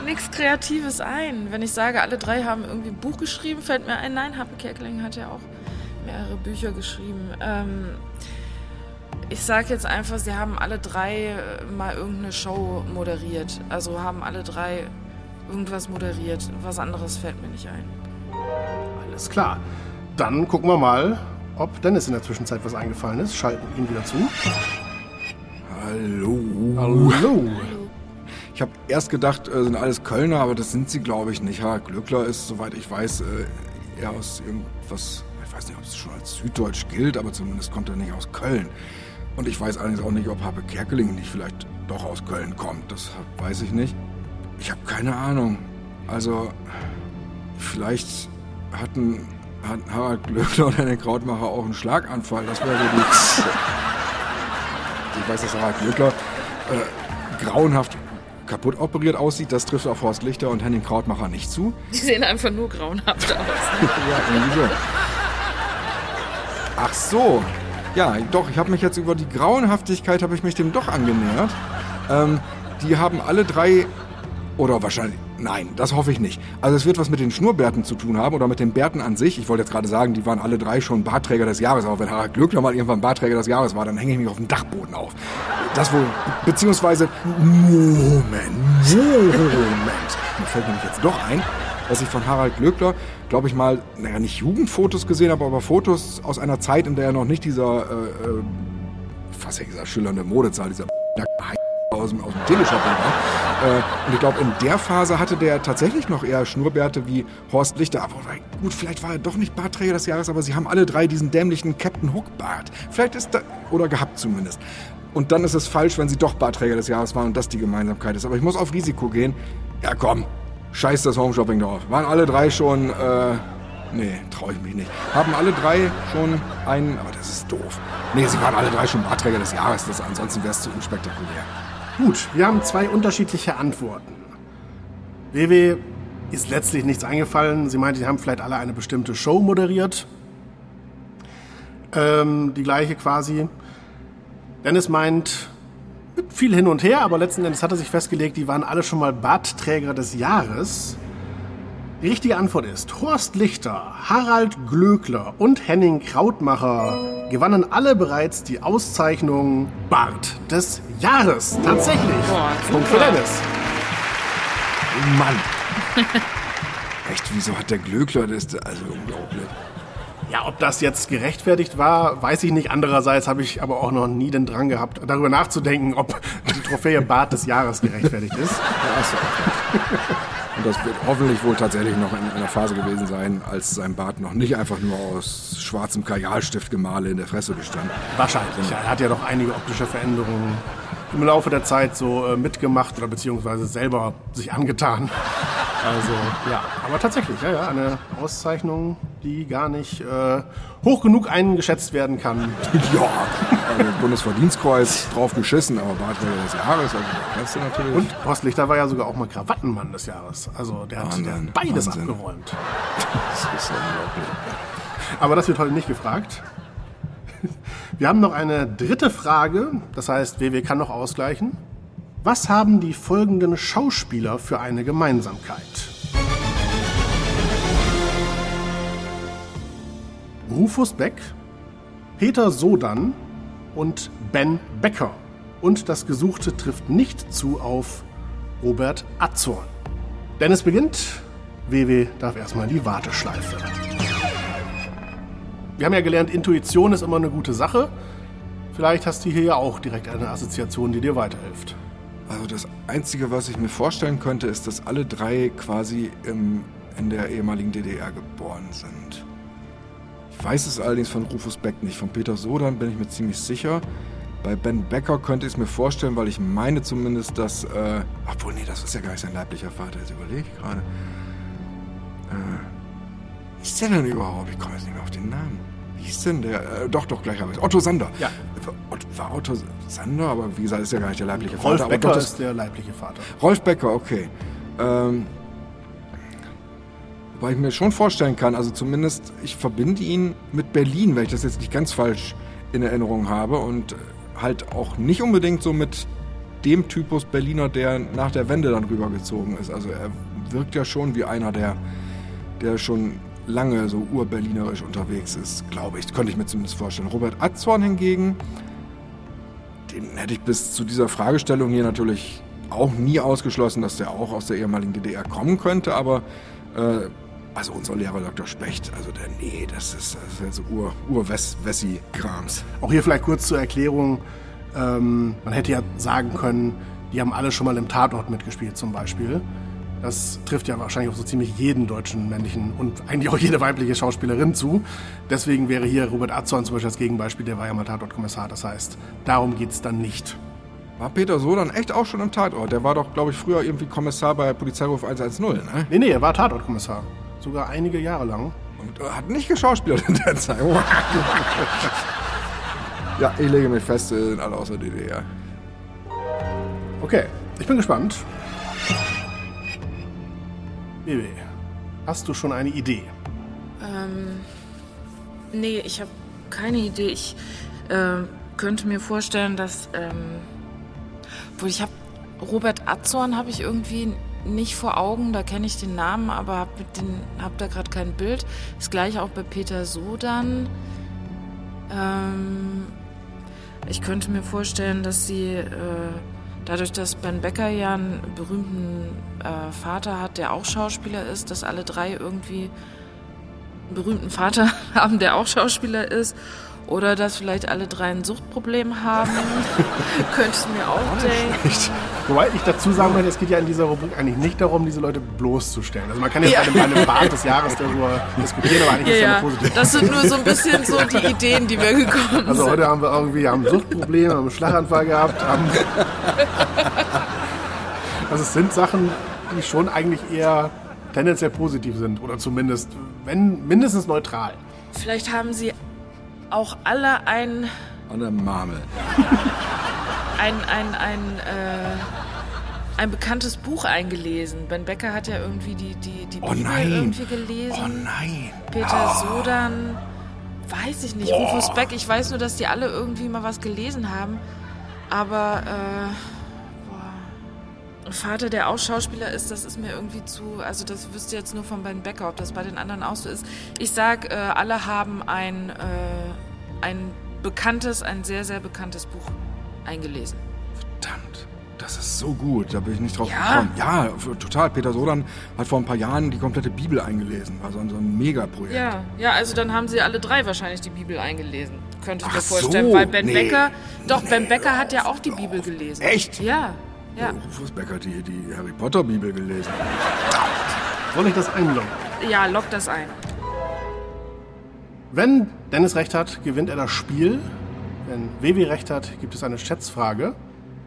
nichts Kreatives ein. Wenn ich sage, alle drei haben irgendwie ein Buch geschrieben, fällt mir ein, nein, Happe Kerkeling hat ja auch mehrere Bücher geschrieben. Ähm, ich sage jetzt einfach, sie haben alle drei äh, mal irgendeine Show moderiert. Also haben alle drei irgendwas moderiert. Was anderes fällt mir nicht ein. Alles klar. Dann gucken wir mal, ob Dennis in der Zwischenzeit was eingefallen ist. Schalten ihn wieder zu. Hallo. Hallo. Ich habe erst gedacht, äh, sind alles Kölner, aber das sind sie, glaube ich, nicht. Harald Glöckler ist, soweit ich weiß, äh, eher aus irgendwas, ich weiß nicht, ob es schon als Süddeutsch gilt, aber zumindest kommt er nicht aus Köln. Und ich weiß allerdings auch nicht, ob Happe Kerkeling nicht vielleicht doch aus Köln kommt. Das weiß ich nicht. Ich habe keine Ahnung. Also, vielleicht hatten hat Harald Glöckler oder der Krautmacher auch einen Schlaganfall. Das wäre so die... Ich weiß, dass Harald Glöckler äh, grauenhaft kaputt operiert aussieht. Das trifft auf Horst Lichter und Henning Krautmacher nicht zu. Die sehen einfach nur grauenhaft aus. [LAUGHS] Ja, irgendwie so. Ach so. Ja, doch, ich habe mich jetzt über die Grauenhaftigkeit, habe ich mich dem doch angenähert. Ähm, die haben alle drei, oder wahrscheinlich, nein, das hoffe ich nicht. Also es wird was mit den Schnurrbärten zu tun haben oder mit den Bärten an sich. Ich wollte jetzt gerade sagen, die waren alle drei schon Bartträger des Jahres. Aber wenn Harald Glöckler mal irgendwann Bartträger des Jahres war, dann hänge ich mich auf den Dachboden auf. Das wohl, beziehungsweise, Moment, Moment. Mir fällt nämlich jetzt doch ein, dass ich von Harald Glöckler, glaube ich mal, naja, nicht Jugendfotos gesehen habe, aber Fotos aus einer Zeit, in der er noch nicht dieser, äh, äh, fast ja gesagt, schillernde Modezahl, dieser [LAUGHS] aus dem, aus dem Teleshopping war. Äh, und ich glaube, in der Phase hatte der tatsächlich noch eher Schnurrbärte wie Horst Lichter. Aber gut, vielleicht war er doch nicht Bartträger des Jahres, aber sie haben alle drei diesen dämlichen Captain Hook Bart. Vielleicht ist da, oder gehabt zumindest. Und dann ist es falsch, wenn sie doch Bartträger des Jahres waren und das die Gemeinsamkeit ist. Aber ich muss auf Risiko gehen. Ja, komm, scheiß das Homeshopping drauf. Waren alle drei schon, äh, nee, traue ich mich nicht. Haben alle drei schon einen, aber das ist doof. Nee, sie waren alle drei schon Bartträger des Jahres. Das, ansonsten wäre es zu unspektakulär. Gut, wir haben zwei unterschiedliche Antworten. WW ist letztlich nichts eingefallen. Sie meinte, sie haben vielleicht alle eine bestimmte Show moderiert. Ähm, die gleiche quasi. Dennis meint, viel hin und her, aber letzten Endes hat er sich festgelegt, die waren alle schon mal Bartträger des Jahres. Die richtige Antwort ist, Horst Lichter, Harald Glöckler und Henning Krautmacher gewannen alle bereits die Auszeichnung Bart des Jahres. Tatsächlich. Boah, Punkt für. Dennis. Mann. [LAUGHS] Echt, wieso hat der Glöckler das? Also unglaublich. Ja, ob das jetzt gerechtfertigt war, weiß ich nicht. Andererseits habe ich aber auch noch nie den Drang gehabt, darüber nachzudenken, ob die Trophäe Bart des Jahres gerechtfertigt ist. Recht. Und das wird hoffentlich wohl tatsächlich noch in einer Phase gewesen sein, als sein Bart noch nicht einfach nur aus schwarzem Kajalstiftgemale in der Fresse bestand. Wahrscheinlich. Er hat ja doch einige optische Veränderungen im Laufe der Zeit so äh, mitgemacht oder beziehungsweise selber sich angetan. [LAUGHS] Also, ja. Aber tatsächlich, ja, ja, eine Auszeichnung, die gar nicht äh, hoch genug eingeschätzt werden kann. [LAUGHS] Ja, also Bundesverdienstkreuz drauf geschissen, aber Barträger des Jahres, also Beste natürlich. Und Horst Lichter war ja sogar auch mal Krawattenmann des Jahres. Also, der hat, der Wahnsinn, hat beides Wahnsinn. abgeräumt. [LAUGHS] das ist unglaublich. Aber das wird heute nicht gefragt. [LAUGHS] Wir haben noch eine dritte Frage. Das heißt, WW kann noch ausgleichen. Was haben die folgenden Schauspieler für eine Gemeinsamkeit? Rufus Beck, Peter Sodan und Ben Becker. Und das Gesuchte trifft nicht zu auf Robert Azorn. Dennis beginnt. WW darf erstmal die Warteschleife. Wir haben ja gelernt, Intuition ist immer eine gute Sache. Vielleicht hast du hier ja auch direkt eine Assoziation, die dir weiterhilft. Also das Einzige, was ich mir vorstellen könnte, ist, dass alle drei quasi im, in der ehemaligen DDR geboren sind. Ich weiß es allerdings von Rufus Beck nicht. Von Peter Sodan bin ich mir ziemlich sicher. Bei Ben Becker könnte ich es mir vorstellen, weil ich meine zumindest, dass... Äh, obwohl, nee, das ist ja gar nicht sein leiblicher Vater. Jetzt überlege ich gerade. Äh, wie ist der denn überhaupt? Ich komme jetzt nicht mehr auf den Namen. Wie hieß denn der? Äh, doch, doch, gleich habe ich Otto Sander. Ja. War Otto Sander, aber wie gesagt, ist ja gar nicht der leibliche Rolf Vater. aber Becker ist der leibliche Vater. Rolf Becker, okay. Ähm, wobei ich mir schon vorstellen kann, also zumindest, ich verbinde ihn mit Berlin, wenn ich das jetzt nicht ganz falsch in Erinnerung habe und halt auch nicht unbedingt so mit dem Typus Berliner, der nach der Wende dann rübergezogen ist. Also er wirkt ja schon wie einer, der, der schon lange so urberlinerisch unterwegs ist, glaube ich. Könnte ich mir zumindest vorstellen. Robert Atzorn hingegen, den hätte ich bis zu dieser Fragestellung hier natürlich auch nie ausgeschlossen, dass der auch aus der ehemaligen DDR kommen könnte, aber äh, also unser Lehrer Dr. Specht, also der, nee, das ist, das ist so ur, Ur-Wessi-Krams. Auch hier vielleicht kurz zur Erklärung. Ähm, man hätte ja sagen können, die haben alle schon mal im Tatort mitgespielt zum Beispiel. Das trifft ja wahrscheinlich auf so ziemlich jeden deutschen männlichen und eigentlich auch jede weibliche Schauspielerin zu. Deswegen wäre hier Robert Azorn zum Beispiel als Gegenbeispiel, der war ja mal Tatortkommissar. Das heißt, darum geht's dann nicht. War Peter Sodan echt auch schon im Tatort? Der war doch, glaube ich, früher irgendwie Kommissar bei Polizeiruf 110, ne? Nee, nee, er war Tatortkommissar. Sogar einige Jahre lang. Und äh, hat nicht geschauspielert in der Zeit. ja, ich lege mich fest, sind alle aus der DDR. Okay, ich bin gespannt. Bibi, hast du schon eine Idee? Nee, ich habe keine Idee. Ich äh, könnte mir vorstellen, dass. Ähm, obwohl ich habe. Robert Azorn habe ich irgendwie nicht vor Augen, da kenne ich den Namen, aber habe hab da gerade kein Bild. Das gleiche auch bei Peter Sodan. Ähm, ich könnte mir vorstellen, dass sie äh, dadurch, dass Ben Becker ja einen berühmten äh, Vater hat, der auch Schauspieler ist, dass alle drei irgendwie einen berühmten Vater [LAUGHS] haben, der auch Schauspieler ist. Oder dass vielleicht alle drei ein Suchtproblem haben. [LAUGHS] Könnte ich mir auch denken. Wobei ich dazu sagen möchte, es geht ja in dieser Rubrik eigentlich nicht darum, diese Leute bloßzustellen. Also man kann jetzt Ja. bei einem, bei einem Bart des Jahres darüber diskutieren, aber eigentlich ist Ja, ja ja, eine positive. das sind nur so ein bisschen so [LAUGHS] die Ideen, die mir gekommen Also sind. heute haben wir irgendwie haben Suchtprobleme, haben einen Schlaganfall gehabt, haben Also es sind Sachen, die schon eigentlich eher tendenziell positiv sind oder zumindest wenn mindestens neutral. Vielleicht haben sie auch alle ein, An der Marmel. ein, ein, ein, äh, ein bekanntes Buch eingelesen. Ben Becker hat ja irgendwie die, die, die Oh Bibel nein. irgendwie gelesen. Oh nein. Peter Sodan, weiß ich nicht. Rufus Beck, ich weiß nur, dass die alle irgendwie mal was gelesen haben. Aber, äh, boah. Vater, der auch Schauspieler ist, das ist mir irgendwie zu, also das wüsste jetzt nur von Ben Becker, ob das bei den anderen auch so ist. Ich sag, äh, alle haben ein, äh, ein bekanntes, ein sehr, sehr bekanntes Buch eingelesen. Verdammt, das ist so gut. Da bin ich nicht drauf Ja? gekommen. Ja, total. Peter Sodan hat vor ein paar Jahren die komplette Bibel eingelesen. War so ein, so ein Megaprojekt. Ja, ja, also dann haben sie alle drei wahrscheinlich die Bibel eingelesen. Könnte ich Ach mir vorstellen, so, weil Ben nee. Becker, doch, Ben Becker hat ja auch die Bibel gelesen. Echt? Ja, ja. Rufus Becker hat die, die Harry Potter Bibel gelesen. Soll ich das einloggen? Ja, lock das ein. Wenn Dennis recht hat, gewinnt er das Spiel. Wenn Wevi recht hat, gibt es eine Schätzfrage.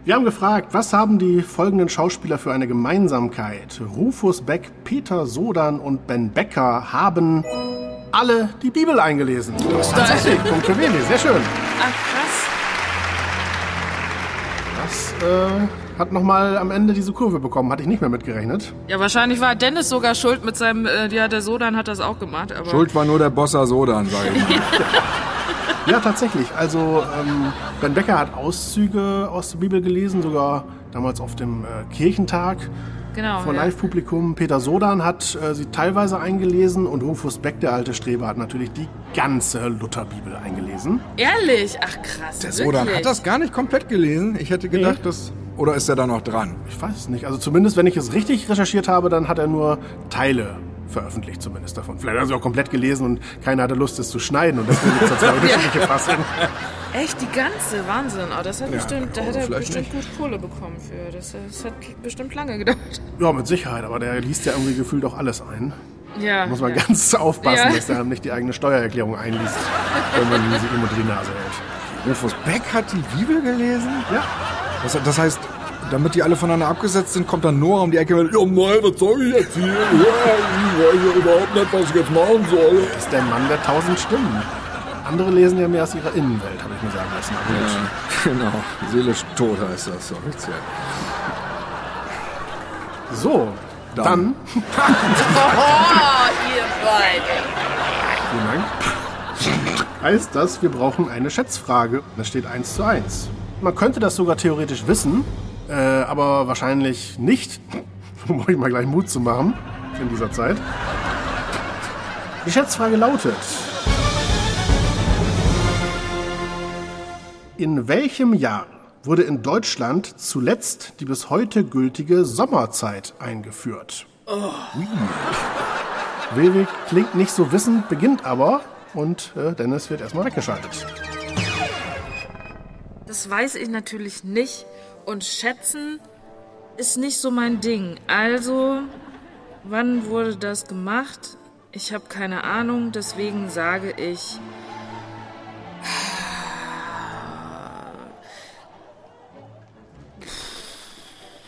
Wir haben gefragt, was haben die folgenden Schauspieler für eine Gemeinsamkeit? Rufus Beck, Peter Sodan und Ben Becker haben alle die Bibel eingelesen. Das ist tatsächlich. Punkt für Wevi. Sehr schön. Ach, krass. Das äh, hat nochmal am Ende diese Kurve bekommen. Hatte ich nicht mehr mitgerechnet. Ja, wahrscheinlich war Dennis sogar schuld mit seinem, äh, ja, der Sodan hat das auch gemacht, aber. Schuld war nur der Bossa Sodan, sag ich mal. [LAUGHS] Ja, tatsächlich. Also ähm, Ben Becker hat Auszüge aus der Bibel gelesen, sogar damals auf dem äh, Kirchentag Genau. vor ja. Live-Publikum. Peter Sodan hat äh, sie teilweise eingelesen und Rufus Beck, der alte Streber, hat natürlich die ganze Lutherbibel eingelesen. Ehrlich? Ach, krass. Der wirklich? Sodan hat das gar nicht komplett gelesen. Ich hätte gedacht, dass. Oder ist er da noch dran? Ich weiß es nicht. Also zumindest, wenn ich es richtig recherchiert habe, dann hat er nur Teile veröffentlicht zumindest davon. Vielleicht hat er sie auch komplett gelesen und keiner hatte Lust, es zu schneiden und deswegen gibt es zwei [LAUGHS] unterschiedliche Fassungen. Echt, die ganze Wahnsinn. Oh, das hat bestimmt, da aber hat er bestimmt gut Kohle bekommen für. Das, das hat bestimmt lange gedauert. Ja, mit Sicherheit, aber der liest ja irgendwie gefühlt auch alles ein. Ja. Muss man ja. ganz [LAUGHS] aufpassen, Ja. dass der nicht die eigene Steuererklärung einliest, wenn man die sich immer unter die Nase hält. Rufus Beck hat die Bibel gelesen? Ja, Das, das heißt, damit die alle voneinander abgesetzt sind, kommt dann Noah um die Ecke und ja, nein, was soll ich jetzt hier? Ja, ich weiß ja überhaupt nicht, was ich jetzt machen soll. ist der Mann der tausend Stimmen. Andere lesen ja mehr aus ihrer Innenwelt, habe ich mir sagen lassen. Gut. Genau, seelisch tot heißt das. So, richtig. So, dann. Dann. Oh, ihr beide. Vielen Dank. Heißt das, wir brauchen eine Schätzfrage. Das steht 1 zu 1. Man könnte das sogar theoretisch wissen, äh, aber wahrscheinlich nicht. [LAUGHS] Um euch mal gleich Mut zu machen in dieser Zeit. Die Schätzfrage lautet: In welchem Jahr wurde in Deutschland zuletzt die bis heute gültige Sommerzeit eingeführt? Wilwig klingt nicht so wissend, beginnt aber und äh, Dennis wird erstmal weggeschaltet. Das weiß ich natürlich nicht. Und schätzen ist nicht so mein Ding. Also, wann wurde das gemacht? Ich habe keine Ahnung, deswegen sage ich.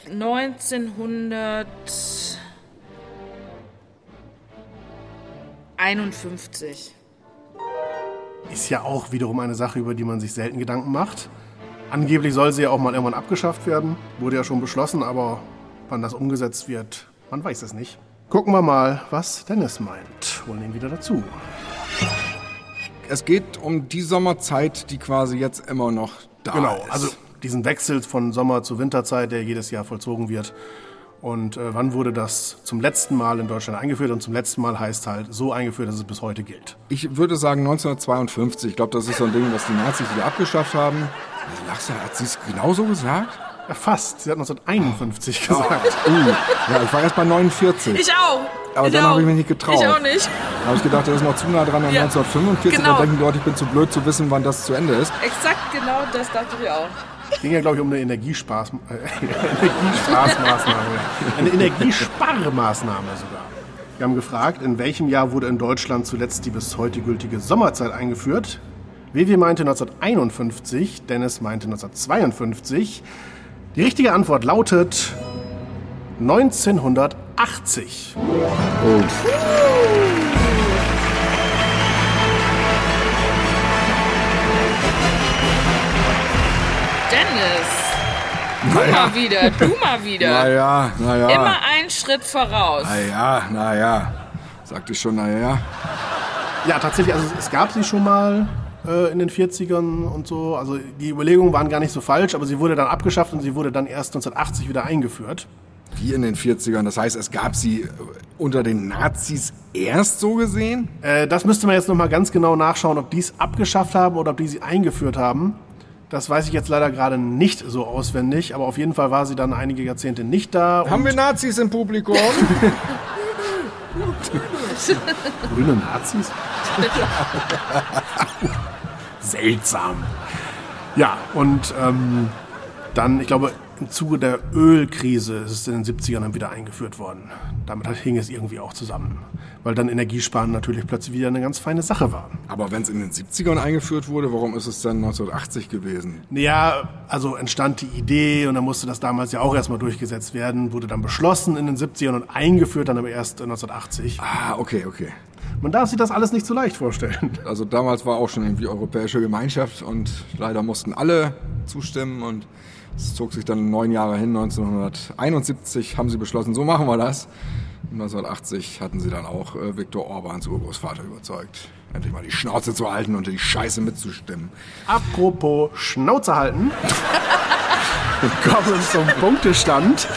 Neunzehnhunderteinundfünfzig. Ist ja auch wiederum eine Sache, über die man sich selten Gedanken macht. Angeblich soll sie ja auch mal irgendwann abgeschafft werden. Wurde ja schon beschlossen, aber wann das umgesetzt wird, man weiß es nicht. Gucken wir mal, was Dennis meint. Holen ihn wieder dazu. Es geht um die Sommerzeit, die quasi jetzt immer noch da Genau, ist. also diesen Wechsel von Sommer zu Winterzeit, der jedes Jahr vollzogen wird. Und äh, wann wurde das zum letzten Mal in Deutschland eingeführt? Und zum letzten Mal heißt halt so eingeführt, dass es bis heute gilt. Ich würde sagen 1952. Ich glaube, das ist so ein Ding, was die Nazis wieder abgeschafft haben. Also, Lachst du, hat sie es genauso gesagt? Ja, fast. Sie hat 1951 gesagt. Uh, ja, ich war erst bei 49. Ich auch. Aber ich dann habe ich mich nicht getraut. Ich auch nicht. Da habe ich gedacht, das ist noch zu nah dran an Ja, 1945. genau. Da denken die Leute, ich bin zu blöd zu wissen, wann das zu Ende ist. Exakt genau das dachte ich auch. ging ja, glaube ich, um eine Energiespaß, äh, [LAUGHS] Energiespaßmaßnahme. Eine Energiesparmaßnahme sogar. Wir haben gefragt, in welchem Jahr wurde in Deutschland zuletzt die bis heute gültige Sommerzeit eingeführt? Vivi meinte 1951, Dennis meinte 1952. Die richtige Antwort lautet 1980. Dennis, du mal wieder, du mal wieder. Naja, naja. Immer einen Schritt voraus. Naja, naja. Sagte ich schon, naja. Ja, tatsächlich, also es gab sie schon mal äh, in den 40ern und so. Also die Überlegungen waren gar nicht so falsch, aber sie wurde dann abgeschafft und sie wurde dann erst 1980 wieder eingeführt. Wie in den 40ern. Das heißt, es gab sie äh, unter den Nazis erst so gesehen? Äh, das müsste man jetzt nochmal ganz genau nachschauen, ob die es abgeschafft haben oder ob die sie eingeführt haben. Das weiß ich jetzt leider gerade nicht so auswendig, aber auf jeden Fall war sie dann einige Jahrzehnte nicht da. Haben wir Nazis im Publikum? [LAUGHS] grüne Nazis? [LAUGHS] Seltsam. Ja, und ähm, dann, ich glaube, im Zuge der Ölkrise ist es in den 70ern dann wieder eingeführt worden. Damit hing es irgendwie auch zusammen. Weil dann Energiesparen natürlich plötzlich wieder eine ganz feine Sache war. Aber wenn es in den 70ern eingeführt wurde, warum ist es dann 1980 gewesen? Naja, also entstand die Idee und dann musste das damals ja auch erstmal durchgesetzt werden, wurde dann beschlossen in den 70ern und eingeführt dann aber erst 1980. Ah, okay, okay. Man darf sich das alles nicht so leicht vorstellen. [LAUGHS] Also damals war auch schon irgendwie europäische Gemeinschaft und leider mussten alle zustimmen und es zog sich dann neun Jahre hin. 1971 haben sie beschlossen, so machen wir das. 1980 hatten sie dann auch äh, Viktor Orbans Urgroßvater überzeugt, endlich mal die Schnauze zu halten und die Scheiße mitzustimmen. Apropos Schnauze halten. [LAUGHS] Kommen zum Punktestand.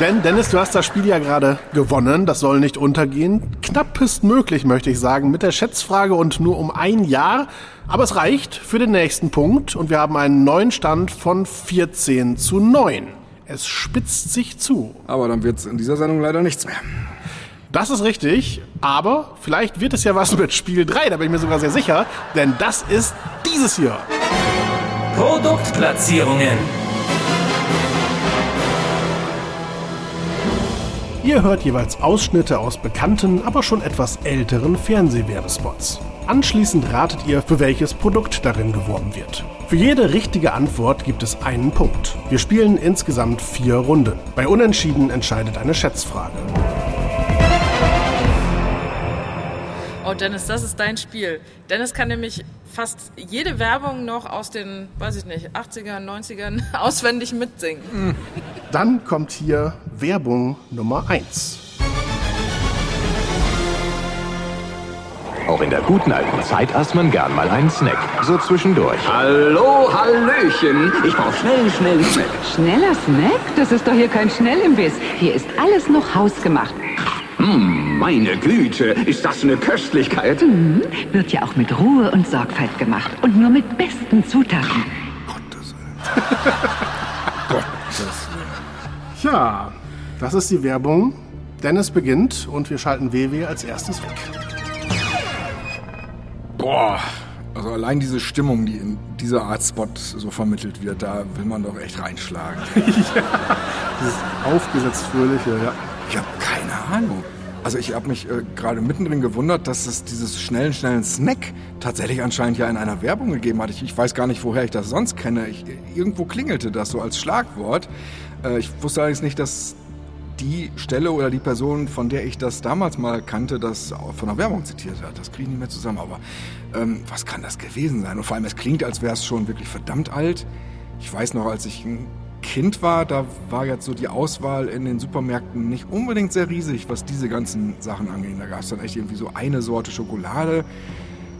Denn Dennis, du hast das Spiel ja gerade gewonnen. Das soll nicht untergehen. Knappest möglich, möchte ich sagen, mit der Schätzfrage und nur um ein Jahr. Aber es reicht für den nächsten Punkt und wir haben einen neuen Stand von 14 zu 9. Es spitzt sich zu. Aber dann wird es in dieser Sendung leider nichts mehr. Das ist richtig, aber vielleicht wird es ja was mit Spiel 3, da bin ich mir sogar sehr sicher, denn das ist dieses hier. Produktplatzierungen. Ihr hört jeweils Ausschnitte aus bekannten, aber schon etwas älteren Fernsehwerbespots. Anschließend ratet ihr, für welches Produkt darin geworben wird. Für jede richtige Antwort gibt es einen Punkt. Wir spielen insgesamt vier Runden. Bei Unentschieden entscheidet eine Schätzfrage. Oh, Dennis, das ist dein Spiel. Dennis kann nämlich fast jede Werbung noch aus den, weiß ich nicht, 80ern, 90ern [LAUGHS] auswendig mitsingen. Dann kommt hier Werbung Nummer 1. Auch in der guten alten Zeit aß man gern mal einen Snack. So zwischendurch. Hallo, Hallöchen. Ich brauch schnell, schnell Snack. Schneller Snack? Das ist doch hier kein Schnellimbiss. Hier ist alles noch hausgemacht. Meine Güte, ist das eine Köstlichkeit? Wird ja auch mit Ruhe und Sorgfalt gemacht. Und nur mit besten Zutaten. Tja, das ist die Werbung. Dennis beginnt und wir schalten WW als erstes weg. Boah, also allein diese Stimmung, die in dieser Art Spot so vermittelt wird, da will man doch echt reinschlagen. [LAUGHS] Dieses aufgesetzt fröhliche, ja. Ich habe keine Ahnung. Also ich habe mich äh, gerade mittendrin gewundert, dass es dieses schnellen, schnellen Snack tatsächlich anscheinend ja in einer Werbung gegeben hat. Ich, ich weiß gar nicht, woher ich das sonst kenne. Ich, irgendwo klingelte das so als Schlagwort. Äh, ich wusste allerdings nicht, dass die Stelle oder die Person, von der ich das damals mal kannte, das von der Werbung zitiert hat. Das kriege ich nicht mehr zusammen. Aber ähm, was kann das gewesen sein? Und vor allem, es klingt, als wäre es schon wirklich verdammt alt. Ich weiß noch, als ich ein Kind war, da war jetzt so die Auswahl in den Supermärkten nicht unbedingt sehr riesig, was diese ganzen Sachen angeht. Da gab es dann echt irgendwie so eine Sorte Schokolade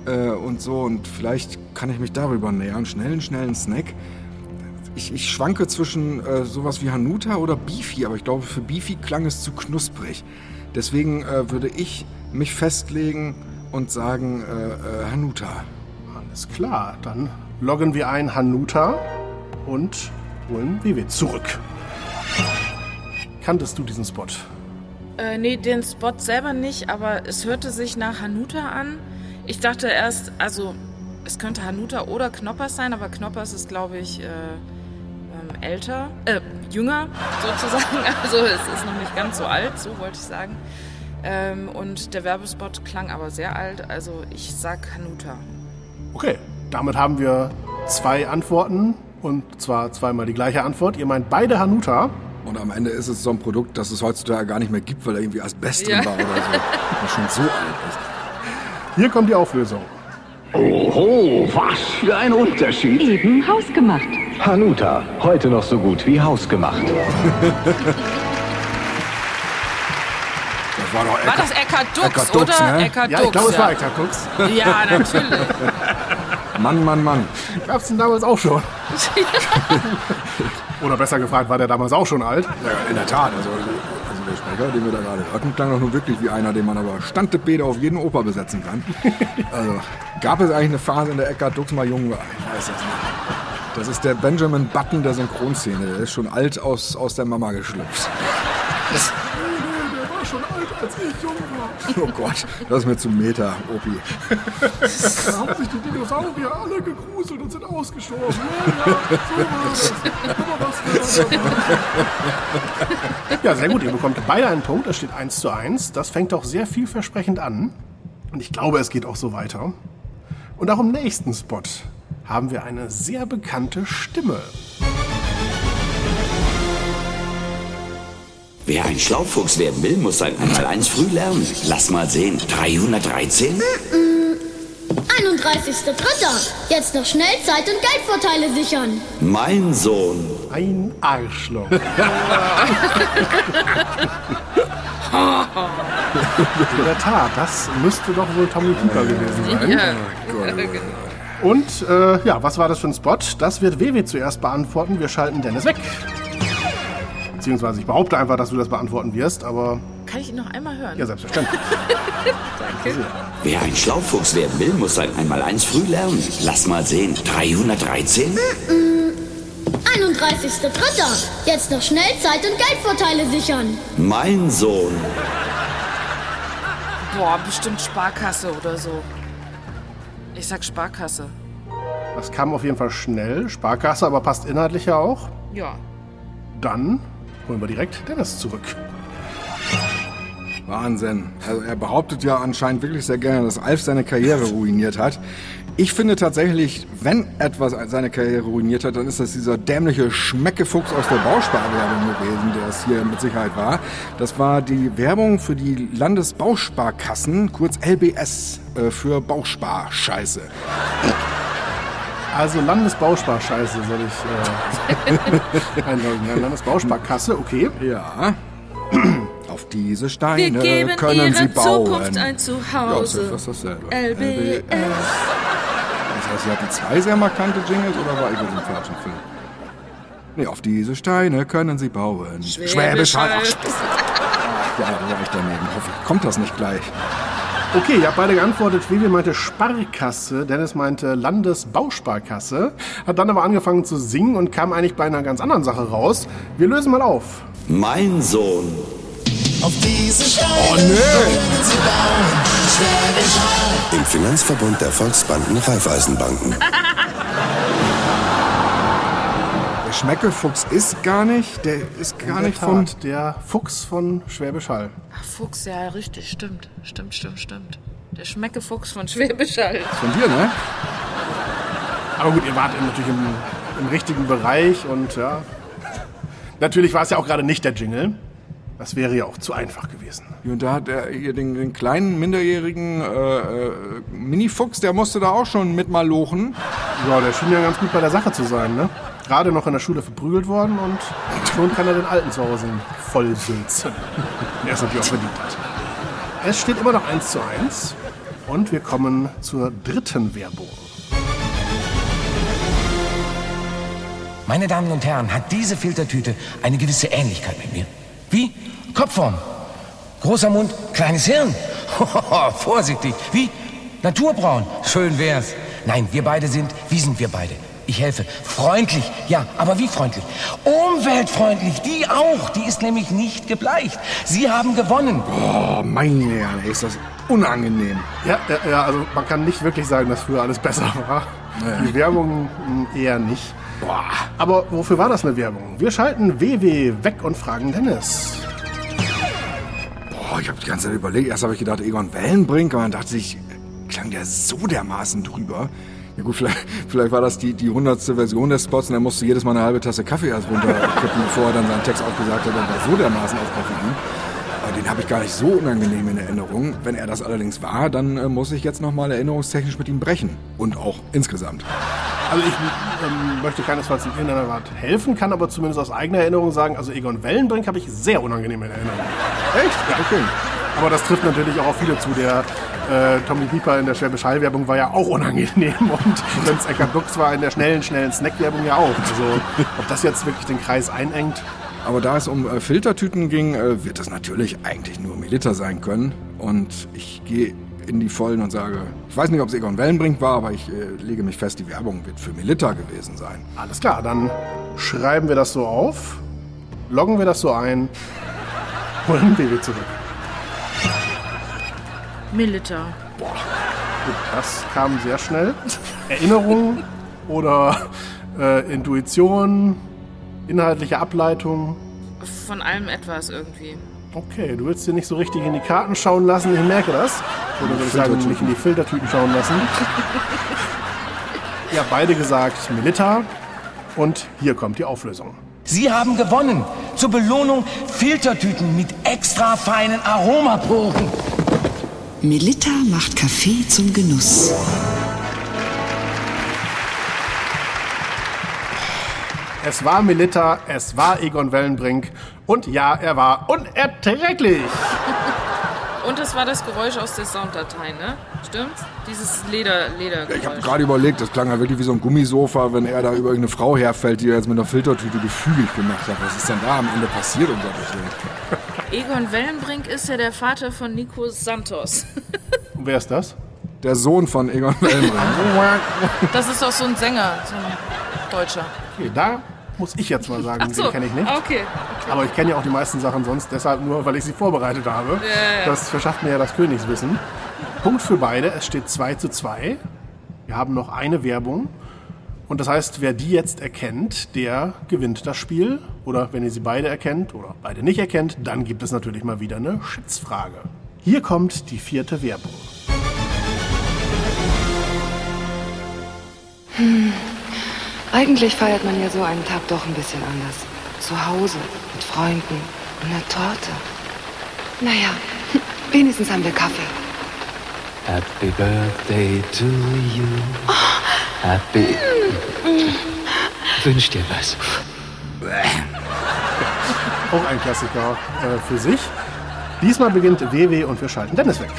äh, und so. Und vielleicht kann ich mich darüber nähern. Schnellen, schnellen Snack. Ich, ich schwanke zwischen äh, sowas wie Hanuta oder Beefy, aber ich glaube, für Beefy klang es zu knusprig. Deswegen äh, würde ich mich festlegen und sagen äh, äh, Hanuta. Alles klar, dann loggen wir ein Hanuta und holen WW zurück. Kanntest du diesen Spot? Äh, nee, den Spot selber nicht, aber es hörte sich nach Hanuta an. Ich dachte erst, also es könnte Hanuta oder Knoppers sein, aber Knoppers ist, glaube ich, äh, ähm, älter, äh, jünger [LAUGHS] sozusagen. Also es ist noch nicht ganz so alt, so wollte ich sagen. Ähm, und der Werbespot klang aber sehr alt, also ich sag Hanuta. Okay, damit haben wir zwei Antworten und zwar zweimal die gleiche Antwort. Ihr meint beide Hanuta. Und am Ende ist es so ein Produkt, das es heutzutage gar nicht mehr gibt, weil da irgendwie Asbest Ja. drin war oder so. Was schon so alt ist. Hier kommt die Auflösung. Oho, was für ein Unterschied. Eben hausgemacht. Hanuta, heute noch so gut wie hausgemacht. Das war doch War das Eckhard Dux, Eckhard Dux, oder? ne? Eckhard Ja, ich Dux, glaube, es war ja. Eckhard Dux. Ja, natürlich. [LAUGHS] Mann, Mann, Mann. Gab es den damals auch schon? [LAUGHS] Oder besser gefragt, war der damals auch schon alt? Ja, in der Tat. Also Sprecher, den wir da gerade hörten, klang doch nun wirklich wie einer, den man aber Standtebede auf jeden Oper besetzen kann. [LAUGHS] Also, gab es eigentlich eine Phase, in der Eckhard Dux mal jung war? Ich weiß es nicht. Das ist der Benjamin Button der Synchronszene. Der ist schon alt aus, aus der Mama geschlüpft. [LAUGHS] Das, Der war schon alt, als ich jung war. Oh Gott, das ist mir zu Meta, Opi. Da haben sich die Dinosaurier alle gegruselt und sind ausgestorben. Ja, ja, so war das. Ja, sehr gut. Ihr bekommt beide einen Punkt. Es steht 1 zu 1. Das fängt doch sehr vielversprechend an. Und ich glaube, es geht auch so weiter. Und auch im nächsten Spot haben wir eine sehr bekannte Stimme. Wer ein Schlaufuchs werden will, muss sein Einmaleins früh lernen. Lass mal sehen. 313? 31.3. Jetzt noch schnell Zeit und Geldvorteile sichern. Mein Sohn. Ein Arschloch. In der Tat, das müsste doch wohl Tommy Pieper gewesen sein. Ja, Und äh, ja, was war das für ein Spot? Das wird WW zuerst beantworten. Wir schalten Dennis weg. Beziehungsweise ich behaupte einfach, dass du das beantworten wirst, aber Kann ich ihn noch einmal hören? ja, selbstverständlich. [LAUGHS] Wer ein Schlaufuchs werden will, muss sein Einmaleins früh lernen. Lass mal sehen. 313? 31.3. Jetzt noch schnell Zeit und Geldvorteile sichern. Mein Sohn. Boah, bestimmt Sparkasse oder so. Ich sag Sparkasse. Das kam auf jeden Fall schnell. Sparkasse, aber passt inhaltlich ja auch. Ja. Dann holen wir direkt Dennis zurück. Wahnsinn. Also er behauptet ja anscheinend wirklich sehr gerne, dass Alf seine Karriere ruiniert hat. Ich finde tatsächlich, wenn etwas seine Karriere ruiniert hat, dann ist das dieser dämliche Schmeckefuchs aus der Bausparwerbung gewesen, der es hier mit Sicherheit war. Das war die Werbung für die Landesbausparkassen, kurz LBS, äh, für Bausparscheiße. Also Landesbausparscheiße soll ich äh, [LAUGHS] einloggen. Ja, Landesbausparkasse, okay. Ja. [CLEARS THROAT] Auf diese Steine können sie bauen. Zukunft ein Ja, das Zuhause. ist fast dasselbe. LBS. Das heißt, sie hatten zwei sehr markante Jingles oder war ich mit dem falschen Film? Nee, auf diese Steine können sie bauen. Schwäbisch Hall. Ach, ja, da war ich daneben. Hoffentlich kommt das nicht gleich. Okay, ihr habt beide geantwortet. Vivi meinte Sparkasse, Dennis meinte Landesbausparkasse, hat dann aber angefangen zu singen und kam eigentlich bei einer ganz anderen Sache raus. Wir lösen mal auf. Mein Sohn. Auf diese Steine Oh, Hall. Im Finanzverbund der Volksbanken Raiffeisenbanken. [LAUGHS] Schmeckefuchs ist gar nicht, der ist gar In der nicht von... Tat, der Fuchs von Schwäbisch Hall. Ach, Fuchs, ja, richtig, stimmt. Stimmt, stimmt, stimmt. Der Schmeckefuchs von Schwäbisch Hall. Von dir, ne? Aber gut, ihr wart natürlich im, im richtigen Bereich und ja. Natürlich war es ja auch gerade nicht der Jingle. Das wäre ja auch zu einfach gewesen. Und da hat er hier den, den kleinen, minderjährigen äh, äh, Minifuchs, der musste da auch schon mit mal lochen. Ja, der schien ja ganz gut bei der Sache zu sein, ne? Gerade noch in der Schule verprügelt worden und schon kann er den Alten zu Hause voll sülzen. Der [LAUGHS] es natürlich auch verdient hat. Es steht immer noch 1 zu 1 und wir kommen zur dritten Werbung. Meine Damen und Herren, hat diese Filtertüte eine gewisse Ähnlichkeit mit mir? Wie? Kopfform. Großer Mund, kleines Hirn. [LAUGHS] Vorsichtig. Wie? Naturbraun. Schön wär's. Nein, wir beide sind, wie sind wir beide? Ich helfe. Freundlich, ja, aber wie freundlich? Umweltfreundlich, die auch. Die ist nämlich nicht gebleicht. Sie haben gewonnen. Oh, meine Herren, ey, ist das unangenehm. Ja, ja, ja, also man kann nicht wirklich sagen, dass früher alles besser war. Die Werbung mh, eher nicht. Boah. Aber wofür war das eine Werbung? Wir schalten WW weg und fragen Dennis. Boah, ich habe die ganze Zeit überlegt. Erst habe ich gedacht, Egon Wellenbrink, aber dann dachte ich, klang der so dermaßen drüber. Ja gut, vielleicht, vielleicht war das die, die hundertste Version des Spots und er musste jedes Mal eine halbe Tasse Kaffee erst runterkippen, bevor er dann seinen Text aufgesagt hat und war so dermaßen auf Koffein. Aber den habe ich gar nicht so unangenehm in Erinnerung. Wenn er das allerdings war, dann äh, muss ich jetzt nochmal erinnerungstechnisch mit ihm brechen. Und auch insgesamt. Also ich ähm, möchte keinesfalls in irgendeiner Art helfen, kann aber zumindest aus eigener Erinnerung sagen, also Egon Wellenbrink habe ich sehr unangenehm in Erinnerung. Echt? Ja. Okay. Aber das trifft natürlich auch auf viele zu. Der äh, Tommy Pieper in der Schwäbisch Hall-Werbung war ja auch unangenehm [LAUGHS] und Vince Eckert Dux war in der schnellen, schnellen Snack-Werbung ja auch. Also ob das jetzt wirklich den Kreis einengt, Aber da es um äh, Filtertüten ging, äh, wird es natürlich eigentlich nur Melita sein können. Und ich gehe in die Vollen und sage, ich weiß nicht, ob es Egon Wellenbrink war, aber ich äh, lege mich fest, die Werbung wird für Melita gewesen sein. Alles klar, dann schreiben wir das so auf, loggen wir das so ein, holen Baby zurück. Milita. Gut, das kam sehr schnell. Erinnerung [LAUGHS] oder äh, Intuition, inhaltliche Ableitung. Von allem etwas irgendwie. Okay, du willst dir nicht so richtig in die Karten schauen lassen, ich merke das. Oder würde ich sagen, nicht in die Filtertüten schauen lassen. [LAUGHS] Ihr habt beide gesagt Melita und hier kommt die Auflösung. Sie haben gewonnen. Zur Belohnung Filtertüten mit extra feinen Aromaporen. Melita macht Kaffee zum Genuss. Es war Melita, es war Egon Wellenbrink und ja, er war unerträglich. Und es war das Geräusch aus der Sounddatei, ne? Stimmt's? Dieses Leder, Ledergeräusch. Ich habe gerade überlegt, das klang ja wirklich wie so ein Gummisofa, wenn er da über irgendeine Frau herfällt, die er jetzt mit einer Filtertüte gefügig gemacht hat. Was ist denn da am Ende passiert, um Gottes Willen? Egon Wellenbrink ist ja der Vater von Nico Santos. Und wer ist das? Der Sohn von Egon Wellenbrink. [LAUGHS] Das ist doch so ein Sänger, so ein Deutscher. Okay, da muss ich jetzt mal sagen, so, den kenne ich nicht. Okay. Aber ich kenne ja auch die meisten Sachen sonst, deshalb nur, weil ich sie vorbereitet habe. Ja, ja. Das verschafft mir ja das Königswissen. Punkt für beide, es steht 2 zu 2. Wir haben noch eine Werbung. Und das heißt, wer die jetzt erkennt, der gewinnt das Spiel. Oder wenn ihr sie beide erkennt oder beide nicht erkennt, dann gibt es natürlich mal wieder eine Schätzfrage. Hier kommt die vierte Werbung. Hm. Eigentlich feiert man ja so einen Tag doch ein bisschen anders. Zu Hause, mit Freunden und einer Torte. Naja, [LAUGHS] wenigstens haben wir Kaffee. Happy Birthday to you. Happy. Wünsch dir was. [LAUGHS] Auch ein Klassiker äh, für sich. Diesmal beginnt WW und wir schalten Dennis weg.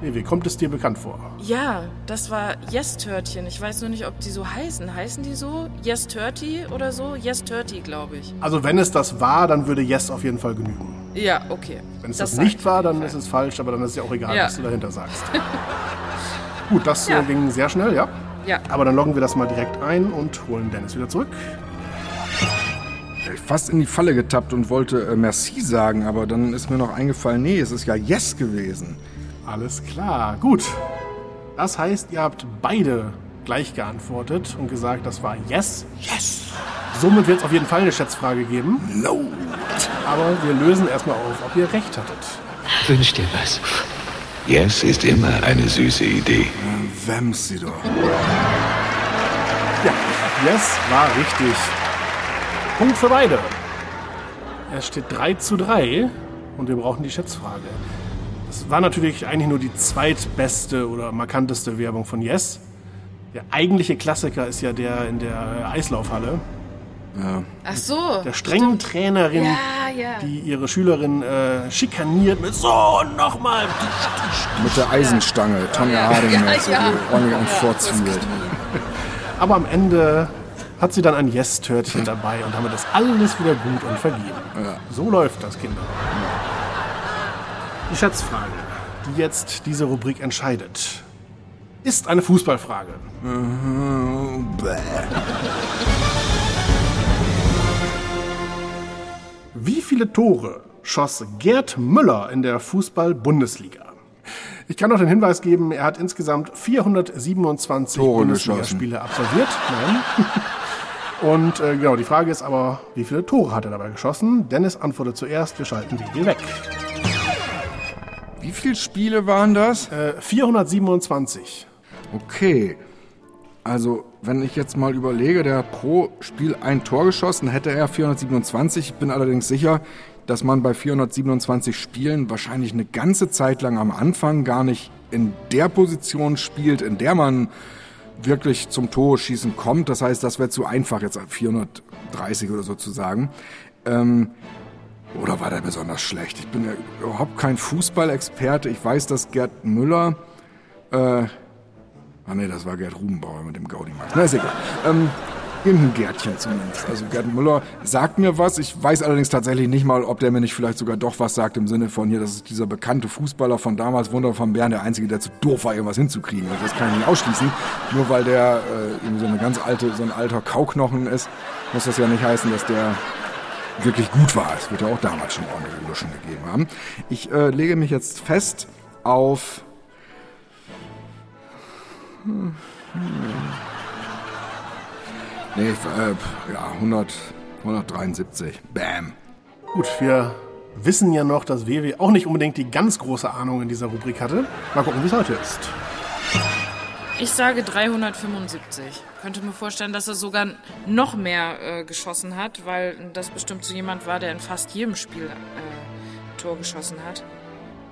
WW, kommt es dir bekannt vor? Ja, das war Yes-Törtchen. Ich weiß nur nicht, ob die so heißen. Heißen die so? Yes Turty oder so? Yes Turty, glaube ich. Also wenn es das war, dann würde Yes auf jeden Fall genügen. Ja, okay. Wenn es Das das, nicht ich war, dann ist es falsch, aber dann ist es ja auch egal, Ja. was du dahinter sagst. [LAUGHS] Gut, das Ja. äh, ging sehr schnell, ja. Ja. Aber dann loggen wir das mal direkt ein und holen Dennis wieder zurück. Ich fast in die Falle getappt und wollte äh, Merci sagen, aber dann ist mir noch eingefallen, nee, es ist ja Yes gewesen. Alles klar, gut. Das heißt, ihr habt beide gleich geantwortet und gesagt, das war Yes. Yes. Somit wird es auf jeden Fall eine Schätzfrage geben. No. Aber wir lösen erstmal auf, ob ihr recht hattet. Wünsch dir was. Yes ist immer eine süße Idee. Wems sie doch. Ja, Yes war richtig. Punkt für beide. Es steht 3 zu 3 und wir brauchen die Schätzfrage. Das war natürlich eigentlich nur die zweitbeste oder markanteste Werbung von Yes. Der eigentliche Klassiker ist ja der in der Eislaufhalle. Ach so. Der strengen Trainerin, Ja, ja. die ihre Schülerin äh, schikaniert mit so und nochmal. Mit der Eisenstange, Tonja Ja, Harding ja, ja. ordentlich Ja, vorzügelt. Aber am Ende hat sie dann ein Yes-Törtchen dabei und damit ist alles wieder gut und vergeben. So läuft das, Kinder. Die Schätzfrage, die jetzt diese Rubrik entscheidet, ist eine Fußballfrage. Wie viele Tore schoss Gerd Müller in der Fußball-Bundesliga? Ich kann noch den Hinweis geben, er hat insgesamt 427 Tore Bundesligaspiele absolviert. Nein. [LAUGHS] Und äh, genau, die Frage ist aber, wie viele Tore hat er dabei geschossen? Dennis antwortet zuerst, wir schalten die Idee weg. Wie viele Spiele waren das? Äh, 427. Okay. Also, wenn ich jetzt mal überlege, der hat pro Spiel ein Tor geschossen, hätte er 427. Ich bin allerdings sicher, dass man bei 427 Spielen wahrscheinlich eine ganze Zeit lang am Anfang gar nicht in der Position spielt, in der man wirklich zum Tore schießen kommt. Das heißt, das wäre zu einfach, jetzt 430 oder so zu sagen. Ähm, oder war der besonders schlecht? Ich bin ja überhaupt kein Fußballexperte. Ich weiß, dass Gerd Müller. Äh, ah nee, das war Gerd Rubenbauer mit dem Gaudi Max. Na, ist egal. Ähm, Irgendein Gärtchen zumindest. Also Gerd Müller sagt mir was. Ich weiß allerdings tatsächlich nicht mal, ob der mir nicht vielleicht sogar doch was sagt im Sinne von hier, das ist dieser bekannte Fußballer von damals, Wunder von Bern, der Einzige, der zu doof war, irgendwas hinzukriegen. Also das kann ich nicht ausschließen. Nur weil der äh, irgendwie so eine ganz alte, so ein alter Kauknochen ist, muss das ja nicht heißen, dass der wirklich gut war. Es wird ja auch damals schon ordentliche Luschen gegeben haben. Ich äh, lege mich jetzt fest auf... Hm. Nee, äh, ja, 100, 173. Bam. Gut, wir wissen ja noch, dass WW auch nicht unbedingt die ganz große Ahnung in dieser Rubrik hatte. Mal gucken, wie es heute ist. Ich sage 375. Könnte mir vorstellen, dass er sogar noch mehr äh, geschossen hat, weil das bestimmt so jemand war, der in fast jedem Spiel äh, Tor geschossen hat.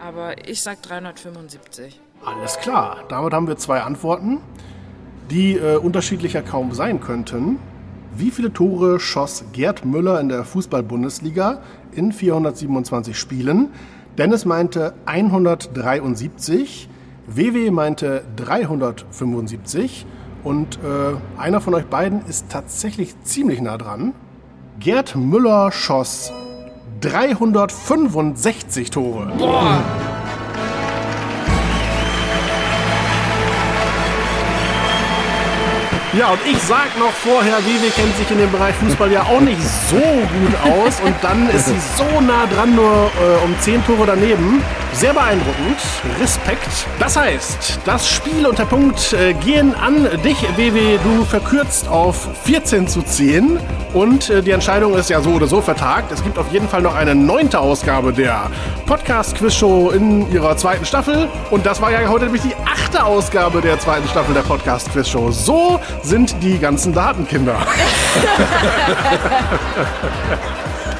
Aber ich sag 375. Alles klar, damit haben wir zwei Antworten die äh, unterschiedlicher kaum sein könnten. Wie viele Tore schoss Gerd Müller in der Fußball-Bundesliga in 427 Spielen? Dennis meinte 173, WW meinte 375 und äh, einer von euch beiden ist tatsächlich ziemlich nah dran. Gerd Müller schoss 365 Tore. Boah! Ja, und ich sag noch vorher, Vivi kennt sich in dem Bereich Fußball ja auch nicht so gut aus. Und dann ist sie so nah dran, nur äh, um 10 Tore daneben. Sehr beeindruckend. Respekt. Das heißt, das Spiel und der Punkt äh, gehen an dich, WW. Du verkürzt auf 14 zu 10. Und äh, die Entscheidung ist ja so oder so vertagt. Es gibt auf jeden Fall noch eine neunte Ausgabe der Podcast-Quiz-Show in ihrer zweiten Staffel. Und das war ja heute nämlich die achte Ausgabe der zweiten Staffel der Podcast-Quiz-Show. So sind die ganzen Datenkinder. [LAUGHS]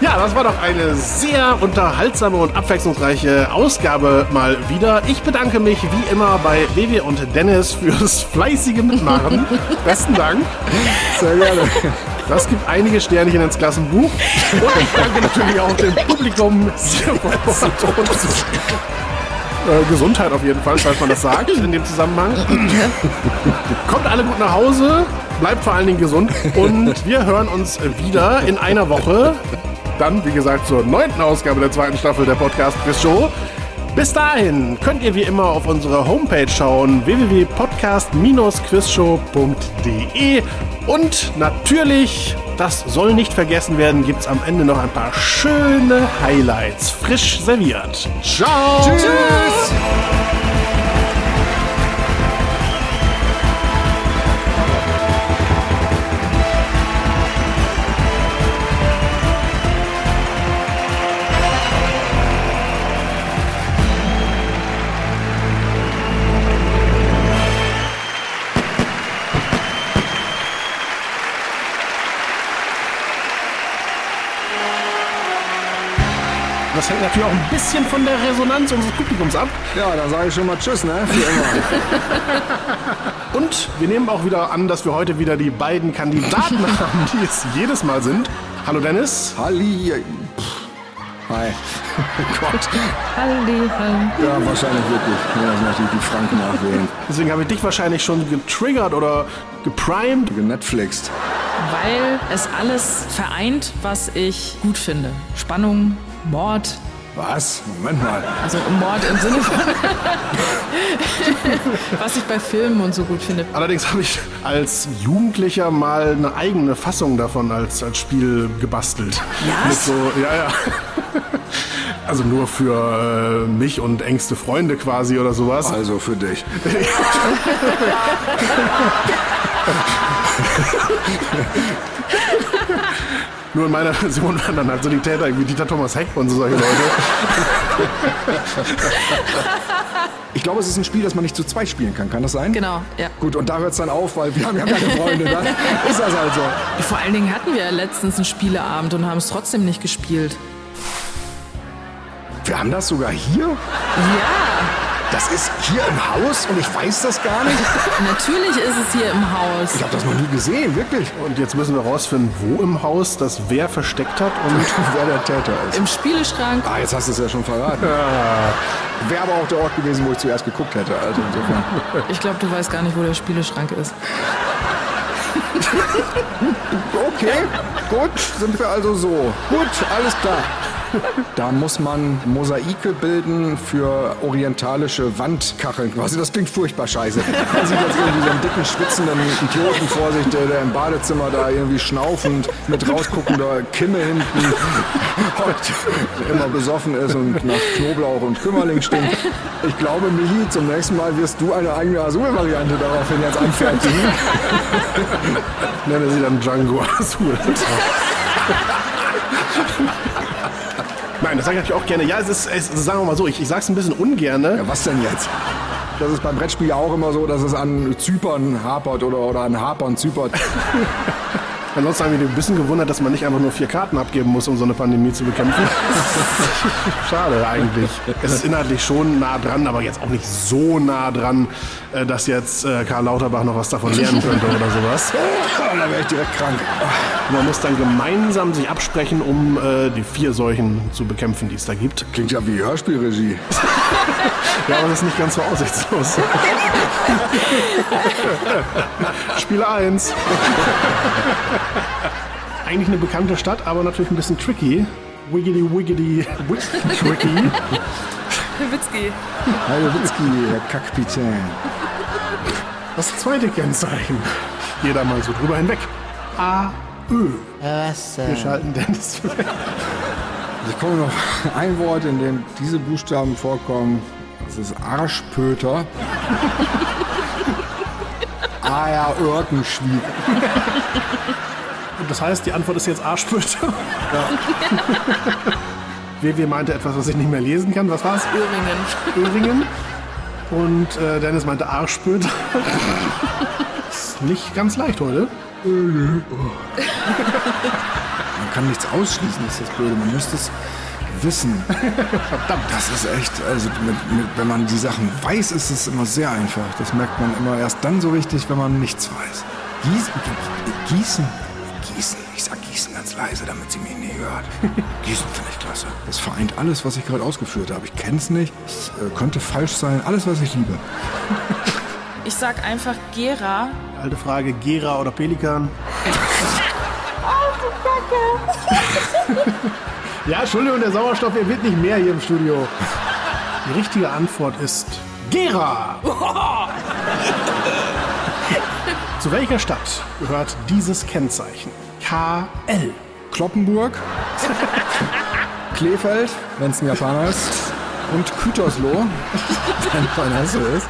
Ja, das war doch eine sehr unterhaltsame und abwechslungsreiche Ausgabe mal wieder. Ich bedanke mich wie immer bei Vivi und Dennis fürs fleißige Mitmachen. [LAUGHS] Besten Dank. Sehr gerne. Das gibt einige Sternchen ins Klassenbuch. Und ich danke natürlich auch dem Publikum sehr äh, Gesundheit auf jeden Fall, falls man das sagt in dem Zusammenhang. Kommt alle gut nach Hause, bleibt vor allen Dingen gesund und wir hören uns wieder in einer Woche. Dann, wie gesagt, zur neunten Ausgabe der zweiten Staffel der Podcast Quiz Show. Bis dahin könnt ihr wie immer auf unsere Homepage schauen www.podcast-quizshow.de und natürlich, das soll nicht vergessen werden, gibt es am Ende noch ein paar schöne Highlights, frisch serviert. Ciao! Tschüss! Tschüss. Bisschen von der Resonanz unseres Publikums ab. Ja, dann sage ich schon mal Tschüss, ne? Für immer. [LAUGHS] Und wir nehmen auch wieder an, dass wir heute wieder die beiden Kandidaten [LAUGHS] haben, die es jedes Mal sind. Hallo Dennis. Halli. Hi. [LAUGHS] oh Gott. Halli, halli. Ja, wahrscheinlich wirklich. Ja, das möchte ich die Franken nachwählen. Deswegen habe ich dich wahrscheinlich schon getriggert oder geprimed. Genetflixt. Weil es alles vereint, was ich gut finde. Spannung, Mord. Was? Moment mal. Also Mord im Sinne von. [LAUGHS] was ich bei Filmen und so gut finde. Allerdings habe ich als Jugendlicher mal eine eigene Fassung davon als, als Spiel gebastelt. Ja? Mit so, ja, ja. Also nur für äh, mich und engste Freunde quasi oder sowas. Also für dich. [LAUGHS] [LAUGHS] Nur in meiner [LAUGHS] Version waren dann halt so die Täter wie Dieter Thomas Heck und so solche Leute. [LAUGHS] Ich glaube, es ist ein Spiel, das man nicht zu zweit spielen kann. Kann das sein? Genau, ja. Gut, und da hört es dann auf, weil wir haben ja keine Freunde. Dann [LAUGHS] ist das halt so. Vor allen Dingen hatten wir ja letztens einen Spieleabend und haben es trotzdem nicht gespielt. Wir haben das sogar hier? Ja. Das ist hier im Haus und ich weiß das gar nicht? [LAUGHS] Natürlich ist es hier im Haus. Ich habe das noch nie gesehen, wirklich. Und jetzt müssen wir rausfinden, wo im Haus das wer versteckt hat und [LAUGHS] wer der Täter ist. Im Spieleschrank. Ah, jetzt hast du es ja schon verraten. Ja. Wäre aber auch der Ort gewesen, wo ich zuerst geguckt hätte. Also insofern. [LAUGHS] Ich glaube, du weißt gar nicht, wo der Spieleschrank ist. Okay, gut, sind wir also so. Gut, alles klar. [LAUGHS] Da muss man Mosaike bilden für orientalische Wandkacheln quasi. Das klingt furchtbar scheiße. Man sieht jetzt irgendwie so einen dicken, schwitzenden Idioten vor sich, der, der im Badezimmer da irgendwie schnaufend mit rausguckender Kimme hinten hockt, immer besoffen ist und nach Knoblauch und Kümmerling stinkt. Ich glaube, Michi, zum nächsten Mal wirst du eine eigene Azul-Variante daraufhin jetzt anfertigen. [LAUGHS] Nenne sie dann Django Azul. [LAUGHS] Nein, das sage ich natürlich auch gerne. Ja, es ist, es, sagen wir mal so, ich, ich sage es ein bisschen ungerne. Ja, was denn jetzt? Das ist beim Brettspiel ja auch immer so, dass es an Zypern hapert oder, oder an Hapern zypert. [LAUGHS] Ansonsten haben wir ein bisschen gewundert, dass man nicht einfach nur vier Karten abgeben muss, um so eine Pandemie zu bekämpfen. [LAUGHS] Schade eigentlich. Es ist inhaltlich schon nah dran, aber jetzt auch nicht so nah dran, äh, dass jetzt äh, Karl Lauterbach noch was davon lernen könnte oder sowas. [LAUGHS] da wäre ich direkt krank. Man muss dann gemeinsam sich absprechen, um äh, die vier Seuchen zu bekämpfen, die es da gibt. Klingt ja wie Hörspielregie. [LAUGHS] ja, aber das ist nicht ganz so aussichtslos. [LAUGHS] Spiel 1. [LAUGHS] Eigentlich eine bekannte Stadt, aber natürlich ein bisschen tricky. Wiggity, wiggity, tricky. Witzki. Hallo Witzki, Herr Kapitän. Das zweite Kennzeichen. Jeder mal so drüber hinweg. A, Ö. Was? Wir schalten Dennis weg. Ich komme noch ein Wort, in dem diese Buchstaben vorkommen. Das ist Arschpöter. Aja Örkenschwieg. Und das heißt, die Antwort ist jetzt Arschpöter? Ja. WW meinte etwas, was ich nicht mehr lesen kann. Was war es? Öhringen. Öhringen. Und äh, Dennis meinte Arschpöter. ist nicht ganz leicht heute. Man kann nichts ausschließen, ist das Blöde. Man müsste es wissen. Verdammt. Das ist echt, also mit, mit, wenn man die Sachen weiß, ist es immer sehr einfach. Das merkt man immer erst dann so richtig, wenn man nichts weiß. Gießen, Gießen, Gießen. Ich sag Gießen ganz leise, damit sie mich nie hört. [LAUGHS] Gießen finde ich klasse. Das vereint alles, was ich gerade ausgeführt habe. Ich kenne es nicht. Es äh, könnte falsch sein. Alles, was ich liebe. [LAUGHS] Ich sag einfach Gera. Alte Frage, Gera oder Pelikan? [LAUGHS] ja, Entschuldigung, der Sauerstoff, er wird nicht mehr hier im Studio. Die richtige Antwort ist Gera. [LAUGHS] Zu welcher Stadt gehört dieses Kennzeichen? KL. Kloppenburg, [LAUGHS] Kleefeld, wenn es ein Japaner ist, und Gütersloh, wenn es ein Hesse ist.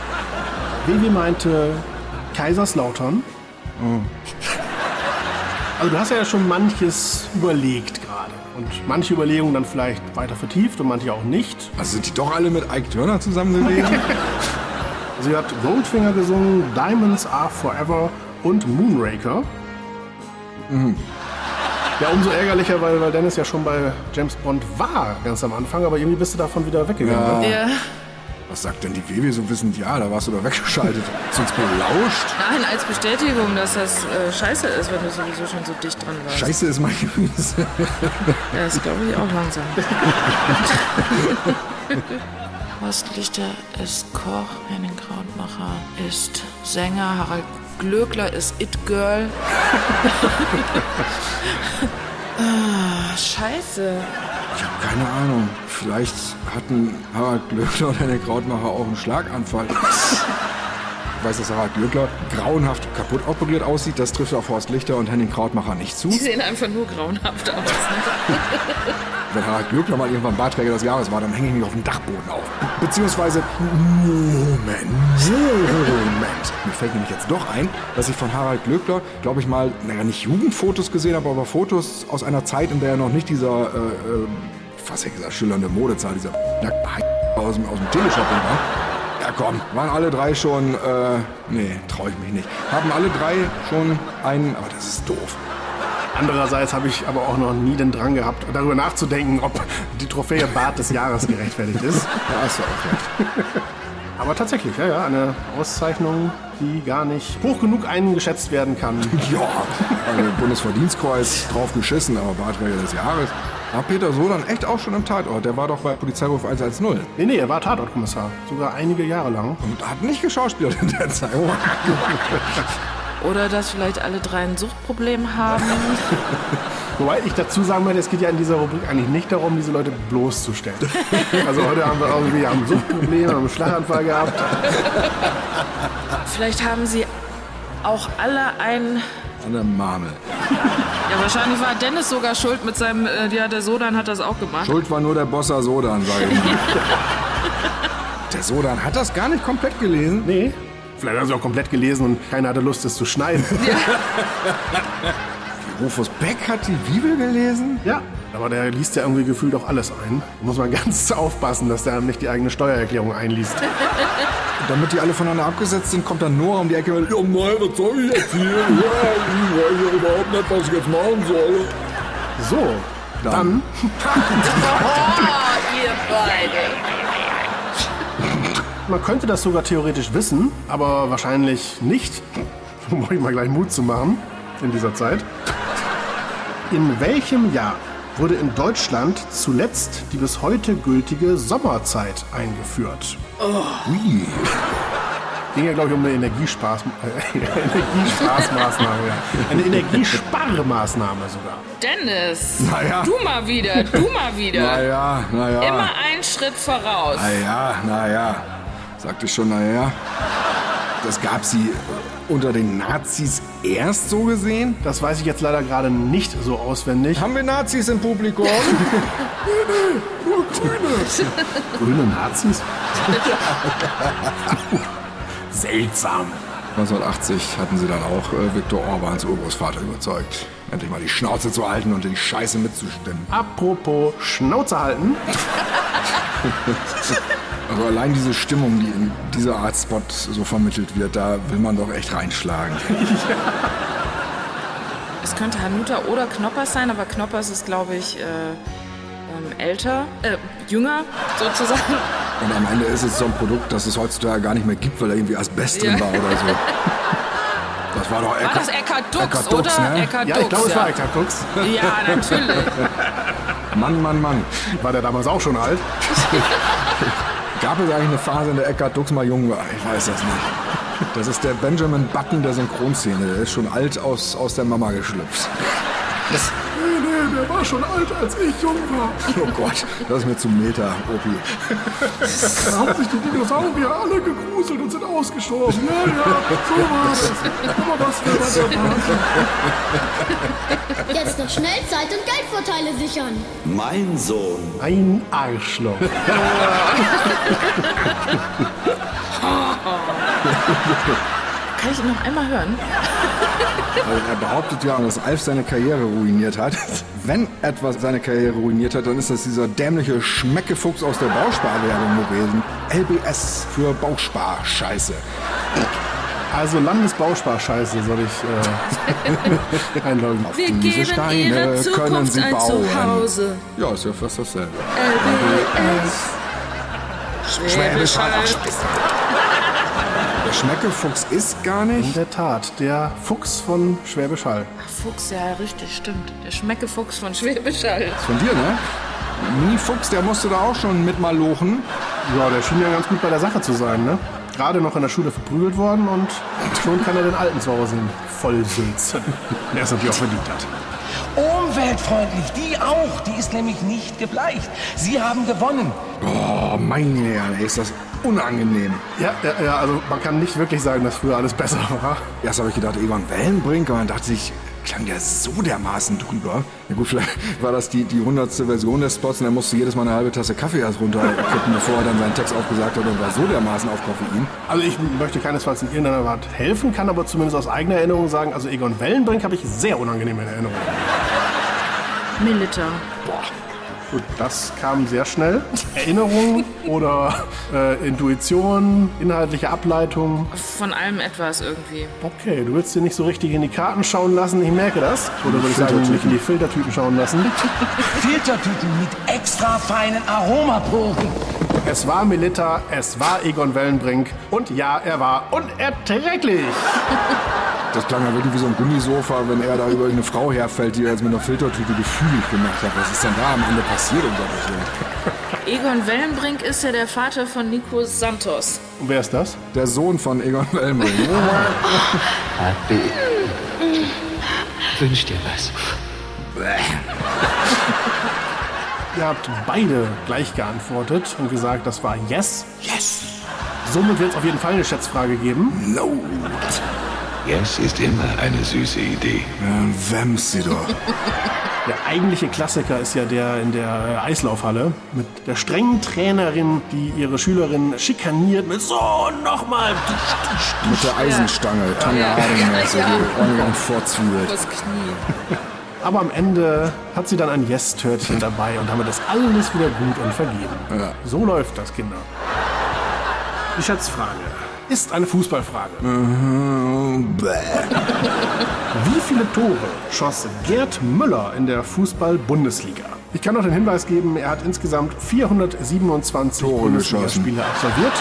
Vivi meinte Kaiserslautern. Oh. Also du hast ja schon manches überlegt gerade. Und manche Überlegungen dann vielleicht weiter vertieft und manche auch nicht. Also sind die doch alle mit Ike Turner zusammen gewesen? [LAUGHS] Sie hat Goldfinger gesungen, Diamonds Are Forever und Moonraker. Mhm. Ja, umso ärgerlicher, weil, weil Dennis ja schon bei James Bond war, ganz am Anfang, aber irgendwie bist du davon wieder weggegangen. Ja. ne? Ja. Was sagt denn die WW so wissend? Ja, da warst du doch weggeschaltet. Hast du uns belauscht? Nein, als Bestätigung, dass das äh, scheiße ist, wenn du sowieso schon so dicht dran warst. Scheiße ist mein Gemüse. Ja, das glaube ich auch langsam. [LAUGHS] Horst Lichter ist Koch, Henning Krautmacher ist Sänger, Harald Glöckler ist It Girl. [LAUGHS] ah, scheiße. Ich habe keine Ahnung. Vielleicht hatten Harald Glöckler und Henning Krautmacher auch einen Schlaganfall. Ich weiß, dass Harald Glöckler grauenhaft kaputt operiert aussieht. Das trifft auf Horst Lichter und Henning Krautmacher nicht zu. Die sehen einfach nur grauenhaft aus. [LAUGHS] Wenn Harald Glöckler mal irgendwann Barträger des Jahres war, dann hänge ich mich auf dem Dachboden auf. Beziehungsweise, Moment, Moment. Mir fällt nämlich jetzt doch ein, dass ich von Harald Glöckler, glaube ich mal, naja, nicht Jugendfotos gesehen habe, aber Fotos aus einer Zeit, in der er noch nicht dieser, äh, äh, fast hätte ich gesagt, schillernde Modezahl, dieser aus dem, aus dem Teleshopping war. Ja komm, waren alle drei schon, äh, nee, traue ich mich nicht. Haben alle drei schon einen, aber das ist doof. Andererseits habe ich aber auch noch nie den Drang gehabt, darüber nachzudenken, ob die Trophäe Bart des Jahres gerechtfertigt ist. Ja, hast du auch recht. [LAUGHS] Aber tatsächlich, ja, ja, eine Auszeichnung, die gar nicht hoch genug eingeschätzt werden kann. [LAUGHS] Ja, also Bundesverdienstkreuz drauf geschissen, aber Barträger des Jahres. War Peter Sodan echt auch schon im Tatort? Der war doch bei Polizeiruf 110. Nee, nee, er war Tatortkommissar. Sogar einige Jahre lang. Und hat nicht geschauspielert in der Zeit. [LAUGHS] Oder dass vielleicht alle drei ein Suchtproblem haben. [LAUGHS] Wobei ich dazu sagen möchte, es geht ja in dieser Rubrik eigentlich nicht darum, diese Leute bloßzustellen. [LAUGHS] Also heute haben wir irgendwie haben Suchtprobleme, haben einen Schlaganfall gehabt. Vielleicht haben sie auch alle ein. An der Marmel. Ja, wahrscheinlich war Dennis sogar schuld mit seinem. Äh, ja, der Sodan hat das auch gemacht. Schuld war nur der Bossa Sodan, sage ich mal. [LAUGHS] der Sodan hat das gar nicht komplett gelesen? Nee. Vielleicht haben sie auch komplett gelesen und keiner hatte Lust, es zu schneiden. [LAUGHS] [LAUGHS] Rufus Beck hat die Bibel gelesen? Ja, aber der liest ja irgendwie gefühlt auch alles ein. Da muss man [LAUGHS] ganz aufpassen, dass der nicht die eigene Steuererklärung einliest. Damit die alle voneinander abgesetzt sind, kommt dann Noah um die Ecke und ja, mal, was soll ich jetzt hier? Ja, ich weiß ja überhaupt nicht, was ich jetzt machen soll. So, dann. dann. oh, ihr beide. Man könnte das sogar theoretisch wissen, aber wahrscheinlich nicht. [LAUGHS] Um euch mal gleich Mut zu machen in dieser Zeit. In welchem Jahr wurde in Deutschland zuletzt die bis heute gültige Sommerzeit eingeführt? Oh. Ui. Ging ja, glaube ich, um eine Energiespaß, äh, [LAUGHS] Energiespaßmaßnahme. Ja. Eine Energiesparmaßnahme sogar. Dennis, naja. du mal wieder, du mal wieder. Naja, naja. Immer einen Schritt voraus. Naja, naja. Sagte schon, naja. Das gab sie unter den Nazis erst so gesehen? Das weiß ich jetzt leider gerade nicht so auswendig. Haben wir Nazis im Publikum? [LAUGHS] nur Grüne. Grüne Nazis? Seltsam. 1980 hatten sie dann auch äh, Viktor Orbans Urgroßvater überzeugt, endlich mal die Schnauze zu halten und die Scheiße mitzustimmen. Apropos Schnauze halten. [LAUGHS] Also allein diese Stimmung, die in dieser Art Spot so vermittelt wird, da will man doch echt reinschlagen. [LAUGHS] Es könnte Hanuta oder Knoppers sein, aber Knoppers ist, glaube ich, äh, ähm, älter, äh, jünger sozusagen. Und am Ende ist es so ein Produkt, das es heutzutage gar nicht mehr gibt, weil da irgendwie Asbest drin Ja. war oder so. [LAUGHS] Das war doch War das Eckhard Dux, Eckhard Dux, oder? ne? Eckhard Ja, ich Dux, glaube, es war Eckhard Dux. Ja, natürlich. [LAUGHS] Mann, Mann, Mann. War der damals auch schon alt? Gab es eigentlich eine Phase, in der Eckhard Dux mal jung war? Ich weiß das nicht. Das ist der Benjamin Button der Synchronszene. Der ist schon alt aus, aus der Mama geschlüpft. Das, Nee, der war schon alt, als ich jung war. oh Gott, das ist mir zu Meta, Opi. Da haben sich die Dinosaurier alle gegruselt und sind ausgestorben. Ja, ja, so war das. Aber was für das erwarten? Jetzt noch schnell Zeit und Geldvorteile sichern. Mein Sohn. Ein Arschloch. [LAUGHS] Kann ich ihn noch einmal hören? [LAUGHS] Also er behauptet ja, dass Alf seine Karriere ruiniert hat. [LAUGHS] Wenn etwas seine Karriere ruiniert hat, dann ist das dieser dämliche Schmeckefuchs aus der Bausparwerbung gewesen. LBS für Bauspar-Scheiße. Also Landesbausparscheiße soll ich äh, [LAUGHS] einloggen. Wir Diese geben Steine können sie bauen. Ja, ist ja fast dasselbe. LBS. Schwäbisch Hall. Der Schmeckefuchs ist gar In nicht. der Tat, der Fuchs von Schwäbisch Hall. Ach, Fuchs, ja, richtig, stimmt. Der Schmeckefuchs von Schwäbisch Hall. Ist von dir, ne? Mini-Fuchs, der musste da auch schon mit mal lochen. Ja, der schien ja ganz gut bei der Sache zu sein, ne? Gerade noch in der Schule verprügelt worden und schon kann er den Alten zu Hause hin vollsülzen. [LAUGHS] Der es natürlich auch verdient hat. Umweltfreundlich, die auch. Die ist nämlich nicht gebleicht. Sie haben gewonnen. Oh, meine Herren, ey, ist das unangenehm. Ja, ja, ja, also man kann nicht wirklich sagen, dass früher alles besser war. Erst habe ich gedacht, Egon Wellenbrink, aber dann dachte ich, klang der so dermaßen drüber. Ja gut, vielleicht war das die, die hundertste Version des Spots und er musste jedes Mal eine halbe Tasse Kaffee erst runterkippen, bevor er dann seinen Text aufgesagt hat und war so dermaßen auf Koffein. Also ich möchte keinesfalls in irgendeiner Art helfen, kann aber zumindest aus eigener Erinnerung sagen, also Egon Wellenbrink habe ich sehr unangenehm in Erinnerung. Milita. Gut, das kam sehr schnell. Erinnerung oder äh, Intuition, inhaltliche Ableitung. Von allem etwas irgendwie. Okay, du willst dir nicht so richtig in die Karten schauen lassen, ich merke das. Oder würde ich sagen, nicht in die Filtertüten schauen lassen. [LAUGHS] Filtertüten mit extra feinen Aromaporen. Es war Melita, es war Egon Wellenbrink und ja, er war unerträglich. [LAUGHS] Das klang ja wirklich wie so ein Gummisofa, wenn er da über eine Frau herfällt, die er jetzt mit einer Filtertüte gefühlig gemacht hat. Was ist denn da am Ende passiert, um Gottes Willen? Egon Wellenbrink ist ja der Vater von Nico Santos. Und wer ist das? Der Sohn von Egon Wellenbrink. [LAUGHS] Happy. Wünsch dir was. [LAUGHS] Ihr habt beide gleich geantwortet und gesagt, das war Yes. Yes. Somit wird es auf jeden Fall eine Schätzfrage geben. No. Yes ist immer eine süße Idee. Ja, Wems sie doch. [LAUGHS] Der eigentliche Klassiker ist ja der in der äh, Eislaufhalle mit der strengen Trainerin, die ihre Schülerin schikaniert mit so und nochmal. Mit der Eisenstange, Tanja Harding-mäßig, ja. und vorzwiebelt. Das Knie. Aber am Ende hat sie dann ein Yes-Törtchen dabei und damit ist alles wieder gut und vergeben. Ja. So läuft das, Kinder. Die Schätzfrage ist eine Fußballfrage. Mhm, Wie viele Tore schoss Gerd Müller in der Fußball-Bundesliga? Ich kann noch den Hinweis geben, er hat insgesamt 427 Tore Bundesligaspiele absolviert.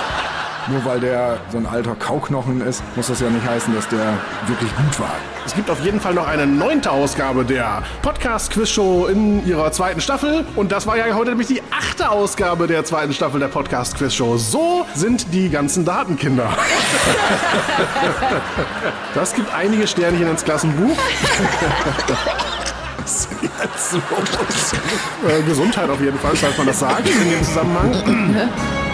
Nur weil der so ein alter Kauknochen ist, muss das ja nicht heißen, dass der wirklich gut war. Es gibt auf jeden Fall noch eine neunte Ausgabe der Podcast-Quiz-Show in ihrer zweiten Staffel. Und das war ja heute nämlich die achte Ausgabe der zweiten Staffel der Podcast-Quiz-Show. So sind die ganzen Datenkinder. [LAUGHS] Das gibt einige Sternchen ins Klassenbuch. [LAUGHS] Was ist jetzt los? Äh, Gesundheit auf jeden Fall, falls man das sagt in dem Zusammenhang. [LAUGHS]